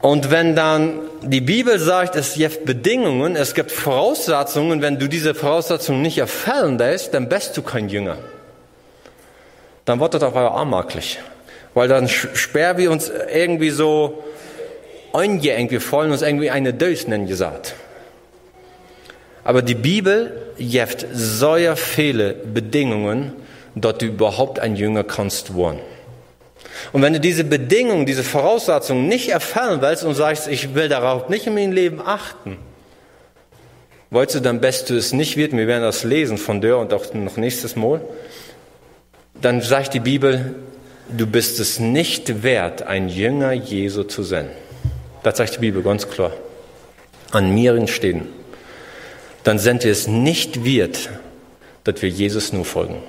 Und wenn dann die Bibel sagt, es gibt Bedingungen, es gibt Voraussetzungen, wenn du diese Voraussetzungen nicht erfüllen lässt, dann bist du kein Jünger. Dann wird das auf einmal armaklich. Weil dann sperren wir uns irgendwie so eingeengt, wir wollen uns irgendwie eine Dös nennen gesagt. Aber die Bibel gibt so viele Bedingungen, dass du überhaupt ein Jünger kannst werden. Und wenn du diese Bedingungen, diese Voraussetzungen nicht erfüllen willst und sagst, ich will darauf nicht in meinem Leben achten, wolltest du dann best du es nicht wird, wir werden das lesen von dir und auch noch nächstes Mal, dann sagt die Bibel, du bist es nicht wert, ein Jünger Jesu zu sein. Das sagt die Bibel ganz klar. An mir stehen. Dann sind wir es nicht wert, dass wir Jesus nur folgen.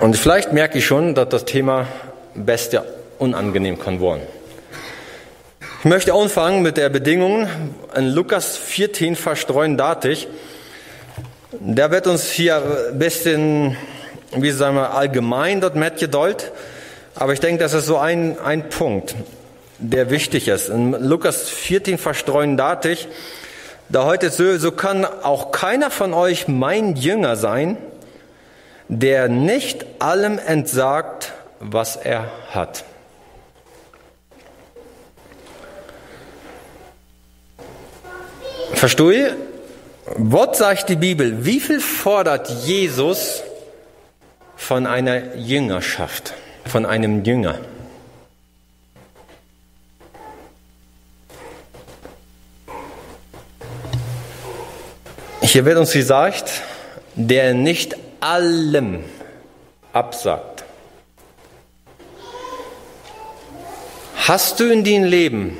Und vielleicht merke ich schon, dass das Thema beste unangenehm kann werden. Ich möchte anfangen mit der Bedingung in Lukas 14 verstreuen datig. Der wird uns hier ein bisschen, wie sagen wir, allgemein dort mitgedollt. Aber ich denke, das ist so ein, ein Punkt, der wichtig ist. In Lukas 14 verstreuen datig, da heute so, so kann auch keiner von euch mein Jünger sein, der nicht allem entsagt, was er hat. Verstehe? Was sagt die Bibel? Wie viel fordert Jesus von einer Jüngerschaft, von einem Jünger? Hier wird uns gesagt, der nicht allem absagt. Hast du in deinem Leben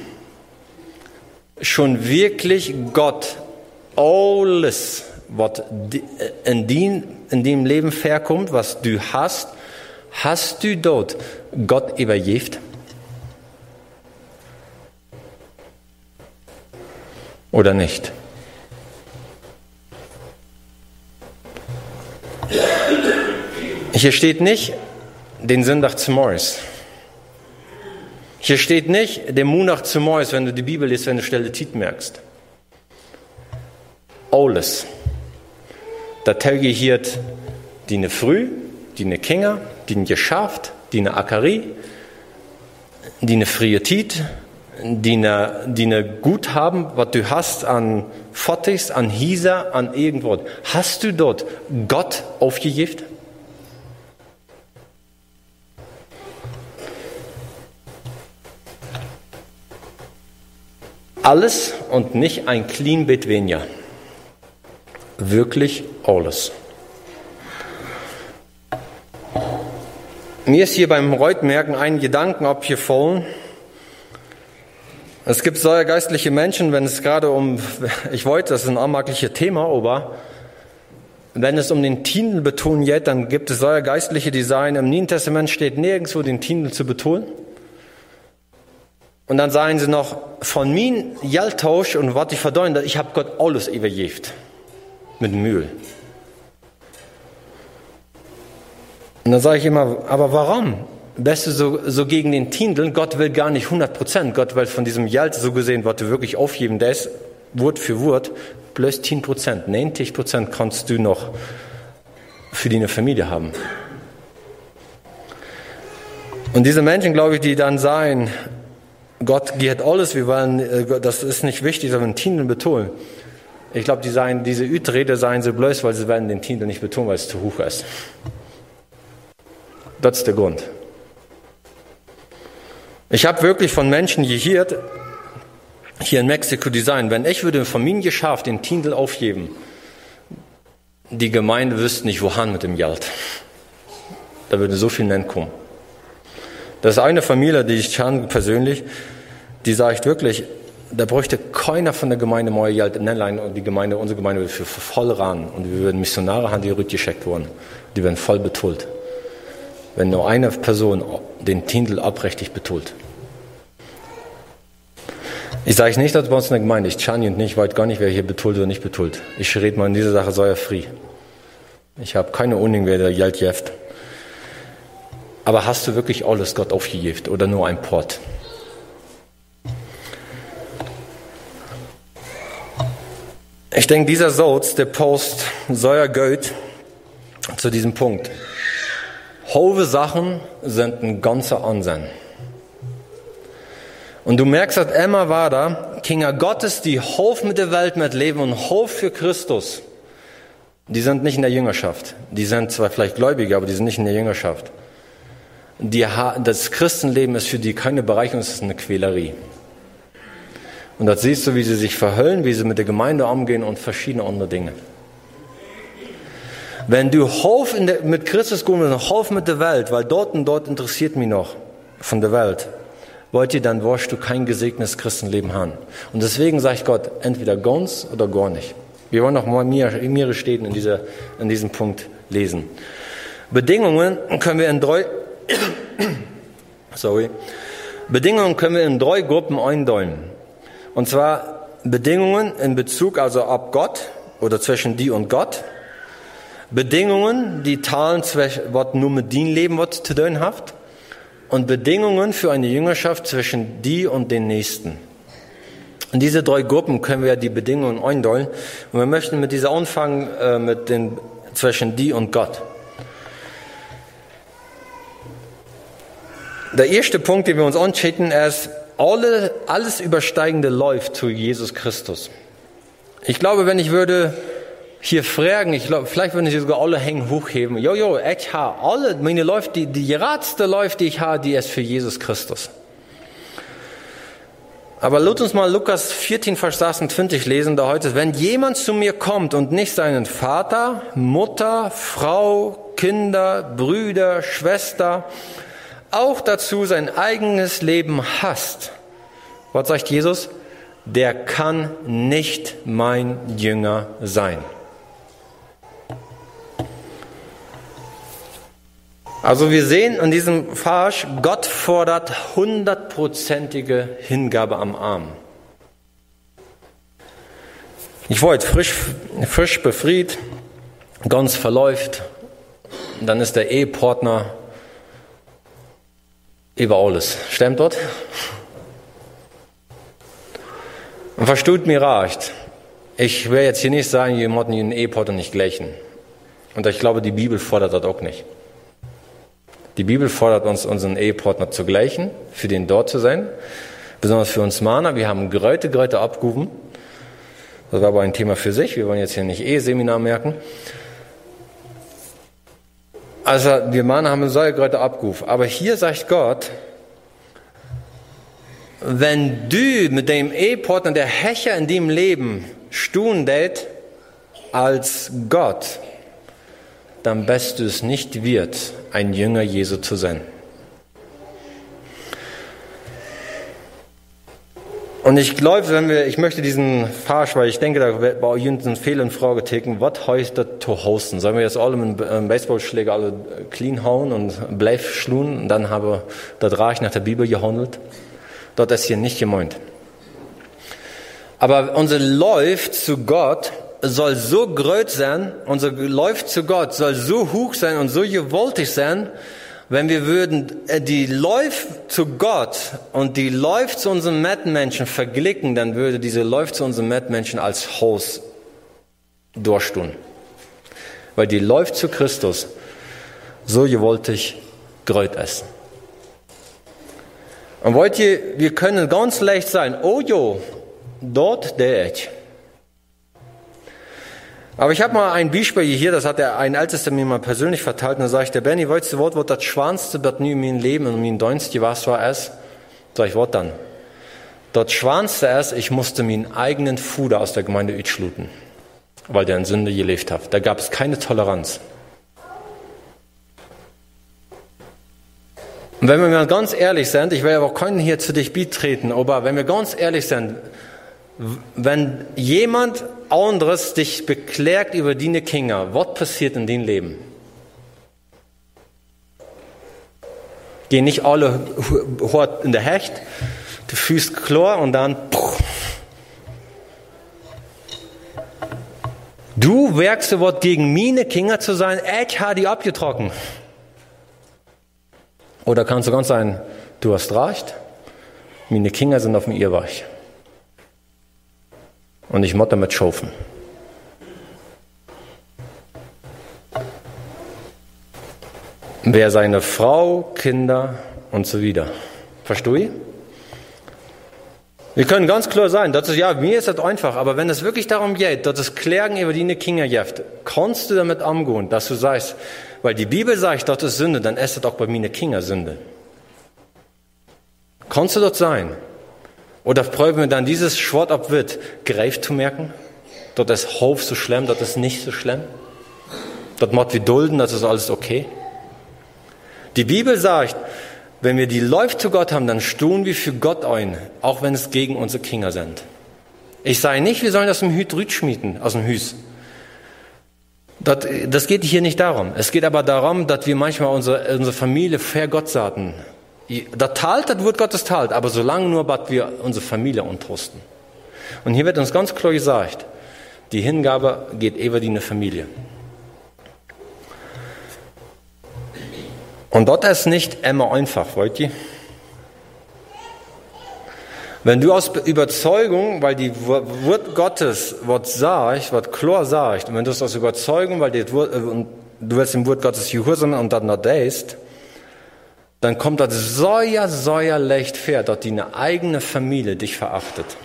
schon wirklich Gott alles, was in deinem in dem Leben verkommt, was du hast, hast du dort Gott übergibt? Oder nicht? Hier steht nicht den Sonntag zu Morris. Hier steht nicht der Monat zu Morris, wenn du die Bibel liest, wenn du Stelle Tit merkst. Alles. Da telge hier die ne Früh, die ne Kinger, die ne Geschäft, die ne Akari, die ne frie Tit, die ne, ne Guthaben, was du hast an Fotis, an Hisa, an irgendwo. Hast du dort Gott aufgegeben? Alles und nicht ein clean bit weniger. Wirklich alles. Mir ist hier beim Reutmerken ein Gedanken abgefallen. Es gibt solche geistliche Menschen, wenn es gerade um, ich wollte, das ist ein anmagliches Thema, aber wenn es um den Titel betonen geht, dann gibt es solche geistliche Design. Im Neuen Testament steht nirgendwo den Titel zu betonen. Und dann sagen sie noch, von mir Jaltausch und was ich verdeuten, ich habe Gott alles übergibt. Mit Müll. Und dann sage ich immer, aber warum? Bist du so, so gegen den Tindel? Gott will gar nicht 100 Prozent. Gott will von diesem Jalt so gesehen, was du wirklich aufgeben das Wort für Wort, bloß 10 Prozent. 90 Prozent kannst du noch für deine Familie haben. Und diese Menschen, glaube ich, die dann sagen, Gott geht alles, wir wollen, äh, das ist nicht wichtig, sondern Titel betonen. Ich glaube, die seien, diese Ütrede seien sie bloß, weil sie werden den Titel nicht betonen, weil es zu hoch ist. Das ist der Grund. Ich habe wirklich von Menschen gehört, hier in Mexiko Design, wenn ich würde von mir geschafft den Titel aufgeben, die Gemeinde wüsste nicht, wohin mit dem Geld. Da würde so viel nennen kommen. Das ist eine Familie, die ich kann persönlich, die sagt wirklich, da bräuchte keiner von der Gemeinde mal Geld und die Gemeinde, unsere Gemeinde würde für voll ran und wir würden Missionare haben, die rückgeschickt wurden. Die werden voll betult. Wenn nur eine Person den Titel abrechtig betult. Ich sage nicht, dass bei uns in der Gemeinde, ich Chani und nicht, ich weiß gar nicht, wer hier betult oder nicht betult. Ich rede mal in dieser Sache säuerfrei. Ich habe keine Ahnung, wer der Geld jeft. Aber hast du wirklich alles Gott aufgegeben oder nur ein Port? Ich denke, dieser Satz, der Post, säuer Geld zu diesem Punkt. Hove Sachen sind ein ganzer Ansehen. Und du merkst, dass Emma war da, Kinder Gottes, die Hof mit der Welt mit leben und Hof für Christus, die sind nicht in der Jüngerschaft. Die sind zwar vielleicht Gläubige, aber die sind nicht in der Jüngerschaft. Die, das Christenleben ist für die keine Bereicherung, es ist eine Quälerie. Und das siehst du, wie sie sich verhüllen, wie sie mit der Gemeinde umgehen und verschiedene andere Dinge. Wenn du Hof der, mit Christus gehen willst, Hof mit der Welt, weil dort und dort interessiert mich noch von der Welt, wollt ihr, dann wirst du kein gesegnetes Christenleben haben. Und deswegen sagt Gott, entweder ganz oder gar nicht. Wir wollen noch mal mehrere Städten in, dieser, in diesem Punkt lesen. Bedingungen können wir in drei, (coughs) sorry, Bedingungen können wir in drei Gruppen eindäumen. Und zwar Bedingungen in Bezug, also ab Gott oder zwischen die und Gott. Bedingungen, die teilen, was nur mit denen leben, was zu tun habt und Bedingungen für eine Jüngerschaft zwischen die und den Nächsten. In diese drei Gruppen können wir die Bedingungen eindollen. Und wir möchten mit dieser anfangen, äh, mit den, zwischen die und Gott. Der erste Punkt, den wir uns anschauen, ist, alle, alles Übersteigende läuft zu Jesus Christus. Ich glaube, wenn ich würde hier fragen, ich glaub, vielleicht würden sie sogar alle hängen hochheben. Jo, jo, ich habe alle, meine läuft, die, die geradste läuft, die ich habe, die ist für Jesus Christus. Aber lasst uns mal Lukas 14, Vers 26 lesen, da heute, wenn jemand zu mir kommt und nicht seinen Vater, Mutter, Frau, Kinder, Brüder, Schwester, auch dazu sein eigenes Leben hasst, was sagt Jesus? Der kann nicht mein Jünger sein. Also wir sehen an diesem Farsch, Gott fordert hundertprozentige Hingabe am Arm. Ich wollte frisch, frisch befriedet, ganz verläuft, dann ist der Ehepartner über alles. Stimmt dort? Und versteht mir recht. Ich will jetzt hier nicht sagen, ihr müsst den Ehepartner nicht gleichen. Und ich glaube, die Bibel fordert das auch nicht. Die Bibel fordert uns, unseren Ehepartner zu gleichen, für den dort zu sein. Besonders für uns Mana. Wir haben Gröte, Gröte abgerufen. Das war aber ein Thema für sich. Wir wollen jetzt hier nicht Eheseminar merken. Also, wir Mana haben solche Gröte abgerufen. Aber hier sagt Gott, wenn du mit dem Ehepartner, der Hecher in dem Leben, stun als Gott, dann bist du es nicht wird, ein Jünger Jesu zu sein. Und ich glaube, wenn wir, ich möchte diesen Farsch, weil ich denke, da bei euch sind Fehler und Frage ticken, was heißt das zu hosten? Sollen wir jetzt alle mit einem Baseballschläger alle clean hauen und bleif schlun und dann habe das Reich nach der Bibel gehandelt? Dort ist hier nicht gemeint. Aber unser läuft zu Gott soll so groß sein, unser Läuft zu Gott soll so hoch sein und so gewaltig sein, wenn wir würden äh, die Läuft zu Gott und die Läuft zu unseren Mitmenschen verglichen, dann würde diese Läuft zu unseren Mitmenschen als Haus durchstun. Weil die Läuft zu Christus so gewaltig groß ist. Und wollt ihr, wir können ganz leicht sein, oh jo, dort der ich. Aber ich habe mal ein Beispiel hier, das hat der, ein Ältester mir mal persönlich verteilt, und da sage ich, der Benny, weißt du, Wort, was das Schwanste wird nie in meinem Leben und mein Dienst, was war es? Sag ich, was dann? Das Schwanste ist, ich musste meinen eigenen Fuder aus der Gemeinde utschluten, weil der in Sünde gelebt hat. Da gab es keine Toleranz. Und wenn wir mal ganz ehrlich sind, ich will aber keinen hier zu dich beitreten, aber wenn wir ganz ehrlich sind, wenn jemand anderes dich beklagt über deine Kinder, was passiert in deinem Leben? Gehen nicht alle hart in der Hecht, du fühlst klar und dann. Du werkst was gegen meine Kinder zu sein, ich habe die abgetrocknet. Oder kannst du ganz sagen, du hast recht, meine Kinder sind auf dem Irrweg. Und ich muss damit schaufen. Wer seine Frau, Kinder und so wieder. Verstehe ich? Wir können ganz klar sein, das ist, ja, mir ist das einfach, aber wenn es wirklich darum geht, dass es Klären über die Kinder gibt, kannst du damit umgehen, dass du sagst, weil die Bibel sagt, das ist Sünde, dann ist das auch bei mir eine Kinder Sünde. Kannst du dort sein? Oder probieren wir dann dieses Schwert ab wird, greift zu merken? Dort ist Hof so schlimm, dort ist nicht so schlimm? Dort muss wir dulden, das ist alles okay? Die Bibel sagt, wenn wir die Läufe zu Gott haben, dann stuhlen wir für Gott ein, auch wenn es gegen unsere Kinder sind. Ich sage nicht, wir sollen das im Hüt schmieden, aus dem Hüs. Das, das geht hier nicht darum. Es geht aber darum, dass wir manchmal unsere, unsere Familie fair Gott saten. Das talt, das wird Gottes talt, aber solange nur, dass wir unsere Familie untrusten. Und hier wird uns ganz klar gesagt, die Hingabe geht über die Familie. Und dort ist nicht immer einfach, wollt ihr? Wenn du aus Überzeugung, weil die Wort Gottes was sagt, was klar sagt, und wenn du es aus Überzeugung, weil die, äh, du willst dem Wort Gottes gehorsam und dann noch deist, dann kommt das säuer, leicht fair, dass deine eigene Familie dich verachtet.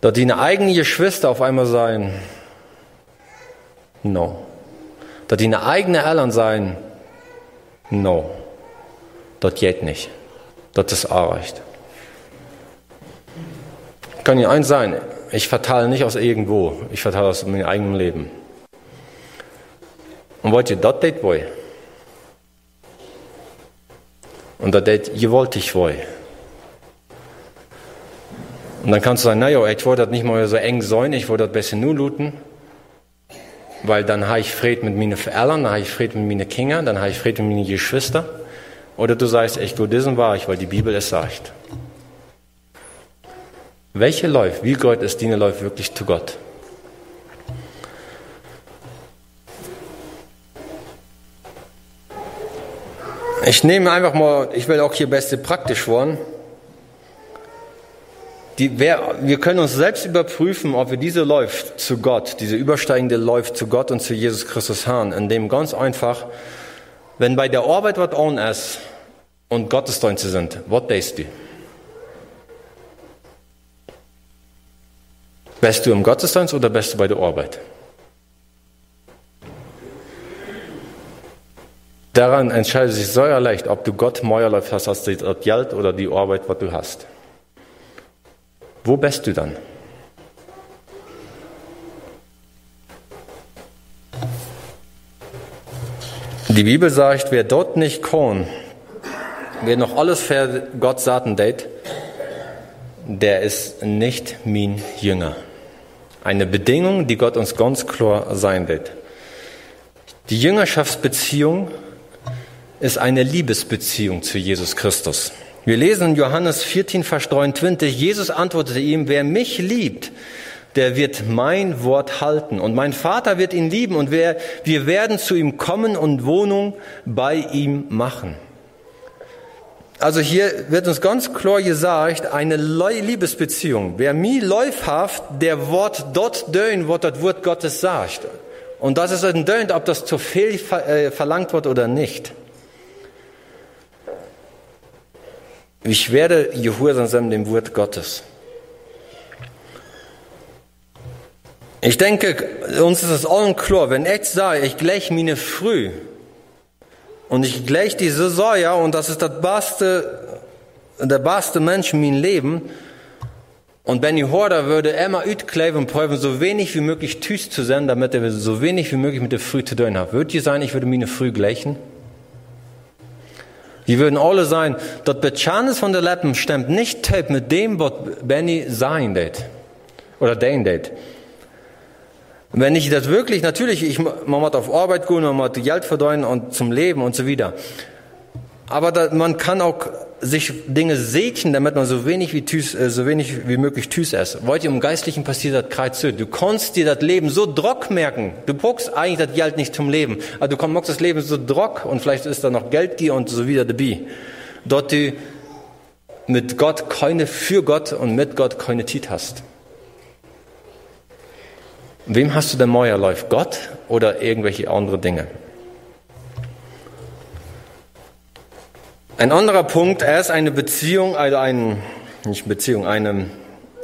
Dass deine eigene Geschwister auf einmal sein, no. Dass deine eigene Eltern sein, no. Das geht nicht dass es erreicht. Kann ja eins sein, ich verteile nicht aus irgendwo, ich verteile aus meinem eigenen Leben. Und wollt ihr das date wollen? Und das date wollt ich wollen. Und dann kannst du sagen, naja, ich wollte das nicht mal so eng sein, ich wollte das besser nur looten. Weil dann habe ich Fried mit meinen Eltern, dann habe ich Fried mit meinen Kindern, dann habe ich Fried mit meinen Geschwistern. Oder du sagst, echt, Buddhismus war ich, weil die Bibel es sagt. Welche läuft, wie Gott ist, diene läuft wirklich zu Gott? Ich nehme einfach mal, ich will auch hier beste praktisch worden. Die, wer, wir können uns selbst überprüfen, ob wir diese läuft zu Gott, diese übersteigende läuft zu Gott und zu Jesus Christus haben, indem ganz einfach, wenn bei der Arbeit was on ist, und Gottesdienste sind, was denkst du? Bist du im Gottesdienst oder bist du bei der Arbeit? Daran entscheidet sich sehr leicht, ob du Gott mehr läuft hast als das Geld oder die Arbeit, was du hast. Wo bist du dann? Die Bibel sagt, wer dort nicht kann, Wer noch alles für Gott sagen date, der ist nicht mein Jünger. Eine Bedingung, die Gott uns ganz klar sein wird. Die Jüngerschaftsbeziehung ist eine Liebesbeziehung zu Jesus Christus. Wir lesen in Johannes 14, Vers 23, Jesus antwortete ihm, wer mich liebt, der wird mein Wort halten und mein Vater wird ihn lieben und wir, wir werden zu ihm kommen und Wohnung bei ihm machen. Also hier wird uns ganz klar gesagt, eine Liebesbeziehung. Wer mir läufhaft der Wort dort dönt, was das Wort Gottes sagt. Und das ist ein Dönt, ob das zu viel äh, verlangt wird oder nicht. Ich werde gehorsam dem Wort Gottes. Ich denke, uns ist es allen klar, wenn ich sage, ich gleich meine früh, und ich gleich diese Säure, und das ist das beste, der beste Mensch in meinem Leben. Und Benny Horder würde immer utkleven und probieren, so wenig wie möglich Tüß zu sein, damit er so wenig wie möglich mit der Früh zu tun hat. Würde ihr sein, ich würde meine Früh gleichen? Die würden alle sein, dat Betjanis von der Leppen stimmt nicht tape mit dem, was Benny sein det. Oder den det. Wenn ich das wirklich, natürlich, ich, man muss auf Arbeit gehen, man muss Geld verdienen und zum Leben und so weiter. Aber da, man kann auch sich Dinge segnen, damit man so wenig wie, tüß, äh, so wenig wie möglich tüß ist. Wollt ihr im Geistlichen passiert das kreuz Du kannst dir das Leben so drock merken. Du brauchst eigentlich das Geld nicht zum Leben. Aber du kannst das Leben so drock und vielleicht ist da noch Geldgier und so wieder dabei. Dort du mit Gott keine, für Gott und mit Gott keine Tit hast. Wem hast du denn läuft? Gott oder irgendwelche andere Dinge? Ein anderer Punkt, er ist eine Beziehung, also ein, nicht Beziehung, eine,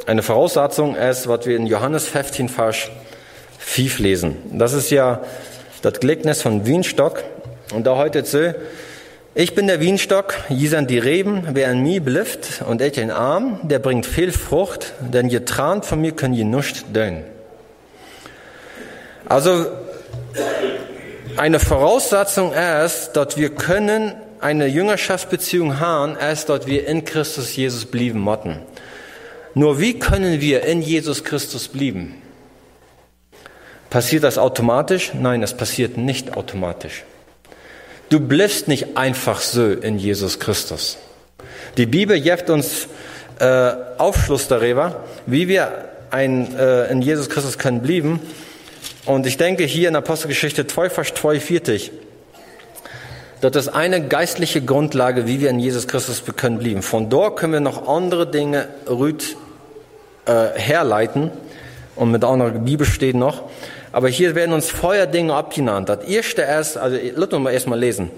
eine Voraussetzung, er ist, was wir in Johannes 15, Vers 5 lesen. Das ist ja das Gleichnis von Wienstock. Und da heute so, ich bin der Wienstock, je sind die Reben, wer an mir blifft und ich ein Arm, der bringt viel Frucht, denn je trant von mir können je nuscht dön. Also, eine Voraussetzung ist, dass wir können eine Jüngerschaftsbeziehung haben, erst dort wir in Christus Jesus blieben motten. Nur wie können wir in Jesus Christus blieben? Passiert das automatisch? Nein, es passiert nicht automatisch. Du bliffst nicht einfach so in Jesus Christus. Die Bibel gibt uns äh, Aufschluss darüber, wie wir ein, äh, in Jesus Christus können blieben. Und ich denke hier in Apostelgeschichte 2, Vers 42, das ist eine geistliche Grundlage, wie wir in Jesus Christus können blieben. Von dort können wir noch andere Dinge rüt, äh, herleiten. Und mit anderen Bibel steht noch. Aber hier werden uns Feuerdinge abgenannt. Das erste erst, also lass uns mal erstmal lesen.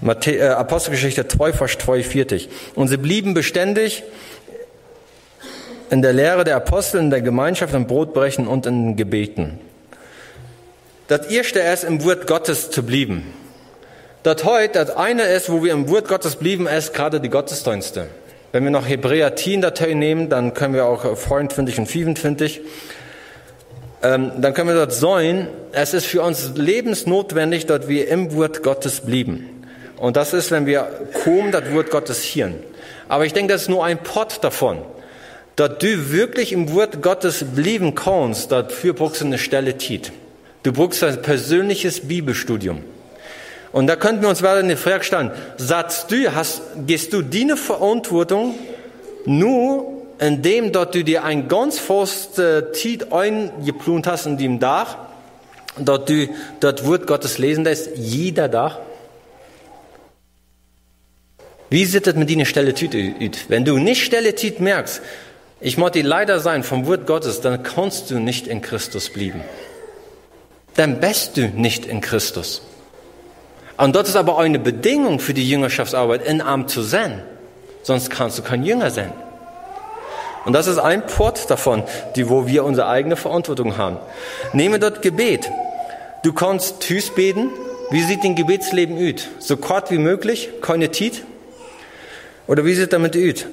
Matthä äh, Apostelgeschichte 2, Vers 42. Und sie blieben beständig in der Lehre der Apostel, in der Gemeinschaft, im Brotbrechen und in den Gebeten. Das erste erst im Wort Gottes zu blieben. Das heute, das eine ist, wo wir im Wort Gottes blieben, ist gerade die Gottesdienste. Wenn wir noch Hebräer 10 Datei nehmen, dann können wir auch freundfindig und 25. Ähm, dann können wir dort sagen, es ist für uns lebensnotwendig, dass wir im Wort Gottes blieben. Und das ist, wenn wir kommen, das Wort Gottes hirn. Aber ich denke, das ist nur ein Pott davon. Dass du wirklich im Wort Gottes blieben kannst, dafür brauchst du eine Stelle Tiet. Du brauchst ein persönliches Bibelstudium. Und da könnten wir uns weiter in die Frage stellen, sagst du, hast, gehst du deine Verantwortung nur, indem dort du dir ein ganz feste Tiet eingeplant hast in dem Dach, dort du dort Wort Gottes lesen lässt, jeder Dach? Wie sieht das mit deiner Stelle Tiet? Wenn du nicht Stelle Tiet merkst, ich muss dir leider sein vom Wort Gottes, dann kannst du nicht in Christus bleiben. Dann bist du nicht in Christus. Und dort ist aber auch eine Bedingung für die Jüngerschaftsarbeit, in Arm zu sein. Sonst kannst du kein Jünger sein. Und das ist ein Port davon, die, wo wir unsere eigene Verantwortung haben. Nehme dort Gebet. Du kannst Tüß beten. Wie sieht dein Gebetsleben aus? So kurz wie möglich? Keine Tit? Oder wie sieht damit aus?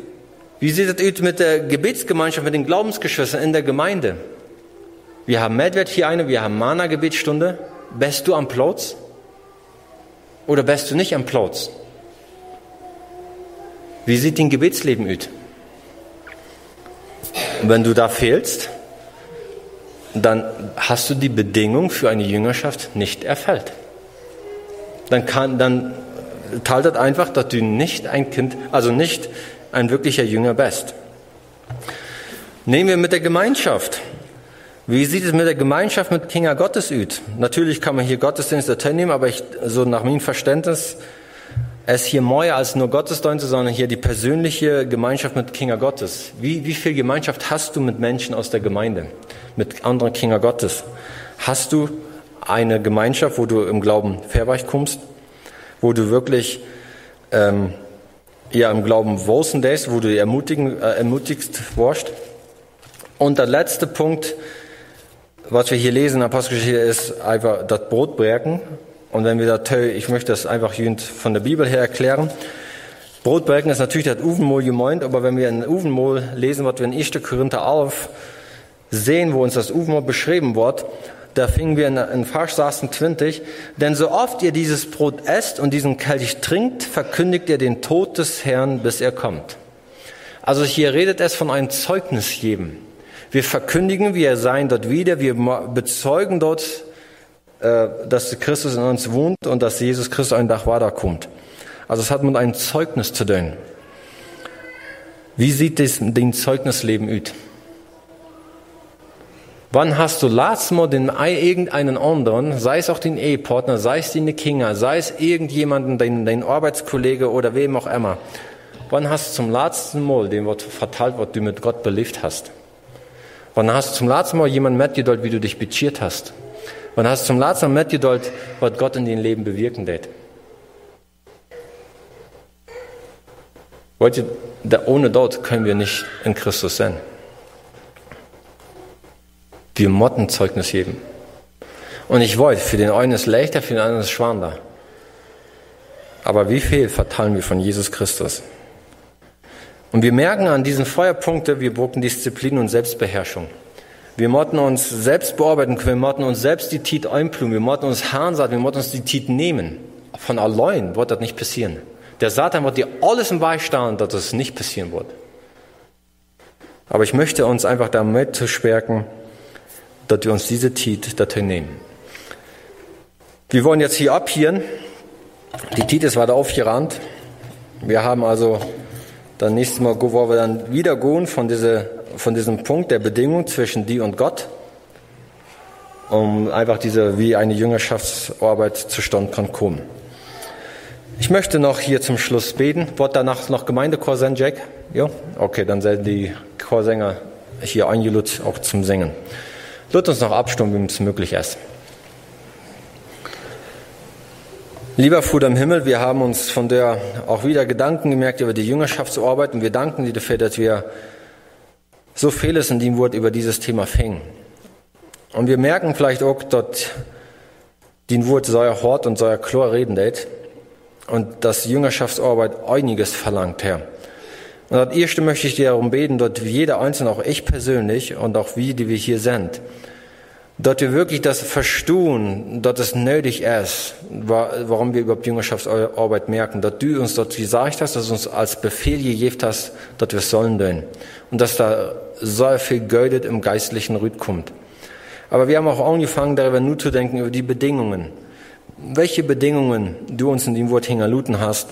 Wie sieht es aus mit der Gebetsgemeinschaft, mit den Glaubensgeschwistern in der Gemeinde? Wir haben Medwert hier eine, wir haben Mana-Gebetsstunde. Bist du am Platz? Oder bist du nicht am Platz? Wie sieht dein Gebetsleben aus? wenn du da fehlst, dann hast du die Bedingung für eine Jüngerschaft nicht erfüllt. Dann kann, dann teilt das einfach, dass du nicht ein Kind, also nicht ein wirklicher Jünger bist. Nehmen wir mit der Gemeinschaft. Wie sieht es mit der Gemeinschaft mit Kinder Gottes aus? Natürlich kann man hier Gottesdienste teilnehmen, aber ich, so nach meinem Verständnis, es hier mehr als nur Gottesdienste, sondern hier die persönliche Gemeinschaft mit Kinder Gottes. Wie, wie viel Gemeinschaft hast du mit Menschen aus der Gemeinde, mit anderen Kinder Gottes? Hast du eine Gemeinschaft, wo du im Glauben verweich kommst, wo du wirklich ähm, ja, im Glauben wosen lässt, wo du ermutigen, äh, ermutigst warst? Und der letzte Punkt, was wir hier lesen in Apostelgeschichte ist einfach das Brotbergen. Und wenn wir das, ich möchte das einfach von der Bibel her erklären. Brotbergen ist natürlich das Uvenmol gemeint, aber wenn wir in Uvenmol lesen, was wir in 1. Korinther 11 sehen, wo uns das Uvenmol beschrieben wird, da fingen wir in, in Vers 20, denn so oft ihr dieses Brot esst und diesen Kelch trinkt, verkündigt ihr den Tod des Herrn, bis er kommt. Also hier redet es von einem Zeugnis geben. Wir verkündigen, wir seien dort wieder, wir bezeugen dort, äh, dass Christus in uns wohnt und dass Jesus Christus ein Dach weiter kommt. Also es hat mit einem Zeugnis zu tun. Wie sieht das, den Zeugnisleben aus? Wann hast du letztes Mal den irgendeinen anderen, sei es auch den Ehepartner, sei es deine Kinder, sei es irgendjemanden, dein, dein Arbeitskollege oder wem auch immer, wann hast du zum letzten Mal den Wort verteilt, was du mit Gott belebt hast? Wann hast du zum letzten Mal jemanden mitgedollt, wie du dich beziert hast? Wann hast du zum letzten Mal mitgedollt, was Gott in dein Leben bewirken wird? Wollt ihr, ohne dort können wir nicht in Christus sein. Wir motten Zeugnis geben. Und ich wollte, für den einen ist leichter, für den anderen ist schwander. Aber wie viel verteilen wir von Jesus Christus? Und wir merken an diesen Feuerpunkten, wir brauchen Disziplin und Selbstbeherrschung. Wir motten uns selbst bearbeiten können, wir motten uns selbst die Tit einblumen, wir motten uns Hahn wir motten uns die Tit nehmen. Von allein wird das nicht passieren. Der Satan wird dir alles im Beistand, dass das nicht passieren wird. Aber ich möchte uns einfach damit zu stärken, dass wir uns diese Tit dazu nehmen. Wir wollen jetzt hier abhieren. Die Tit ist weiter aufgerannt. Wir haben also dann nächstes Mal, wo wir dann wieder gehen von, diese, von diesem Punkt der Bedingung zwischen die und Gott, um einfach diese, wie eine Jüngerschaftsarbeit zustande kann kommen. Ich möchte noch hier zum Schluss beten. Wird danach noch Gemeindechor sein, Jack? Ja? Okay, dann sind die Chorsänger hier eingelud, auch zum Singen. Lasst uns noch abstimmen, wie es möglich ist. Lieber Vater im Himmel, wir haben uns von der auch wieder Gedanken gemerkt über die Jüngerschaftsarbeit und wir danken dir dafür, dass wir so vieles in dem Wort über dieses Thema fängen. Und wir merken vielleicht auch, dass den Wort sehr hart und sehr klar reden wird und dass Jüngerschaftsarbeit einiges verlangt, Herr. Und das erste möchte ich dir darum beten, dass jeder Einzelne, auch ich persönlich und auch wir, die wir hier sind, dass wir wirklich das verstehen, dass es nötig ist, warum wir überhaupt Jüngerschaftsarbeit merken, dass du uns dort gesagt hast, dass du uns als Befehl gegeben hast, dass wir sollen tun. Und dass da so viel Geld im geistlichen Rüd kommt. Aber wir haben auch angefangen, darüber nur zu denken, über die Bedingungen. Welche Bedingungen du uns in dem Wort hingerluten hast.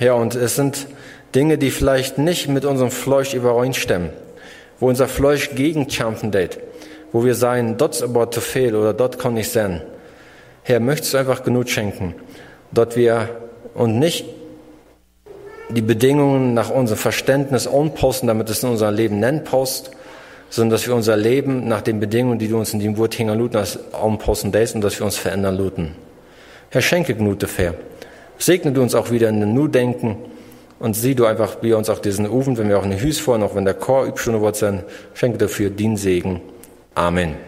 Ja, und es sind Dinge, die vielleicht nicht mit unserem Fleisch übereinstimmen, wo unser Fleisch gegenkämpfen wird, wo wir sagen, dort aber zu viel oder dort kann ich sein. Herr, möchtest du einfach genug schenken, dort wir und nicht die Bedingungen nach unserem Verständnis anpassen, damit es in unser Leben nennt passt, sondern dass wir unser Leben nach den Bedingungen, die du uns in dem Wort hingerluten hast, anpassen lässt und dass wir uns verändern luten. Herr, schenke genug dafür. Segne du uns auch wieder in den Nu-Denken, und sieh du einfach wie uns auch diesen Ofen, wenn wir auch in den Hüs fahren, auch wenn der Chor übstunde wird sein, schenke dafür den Segen. Amen.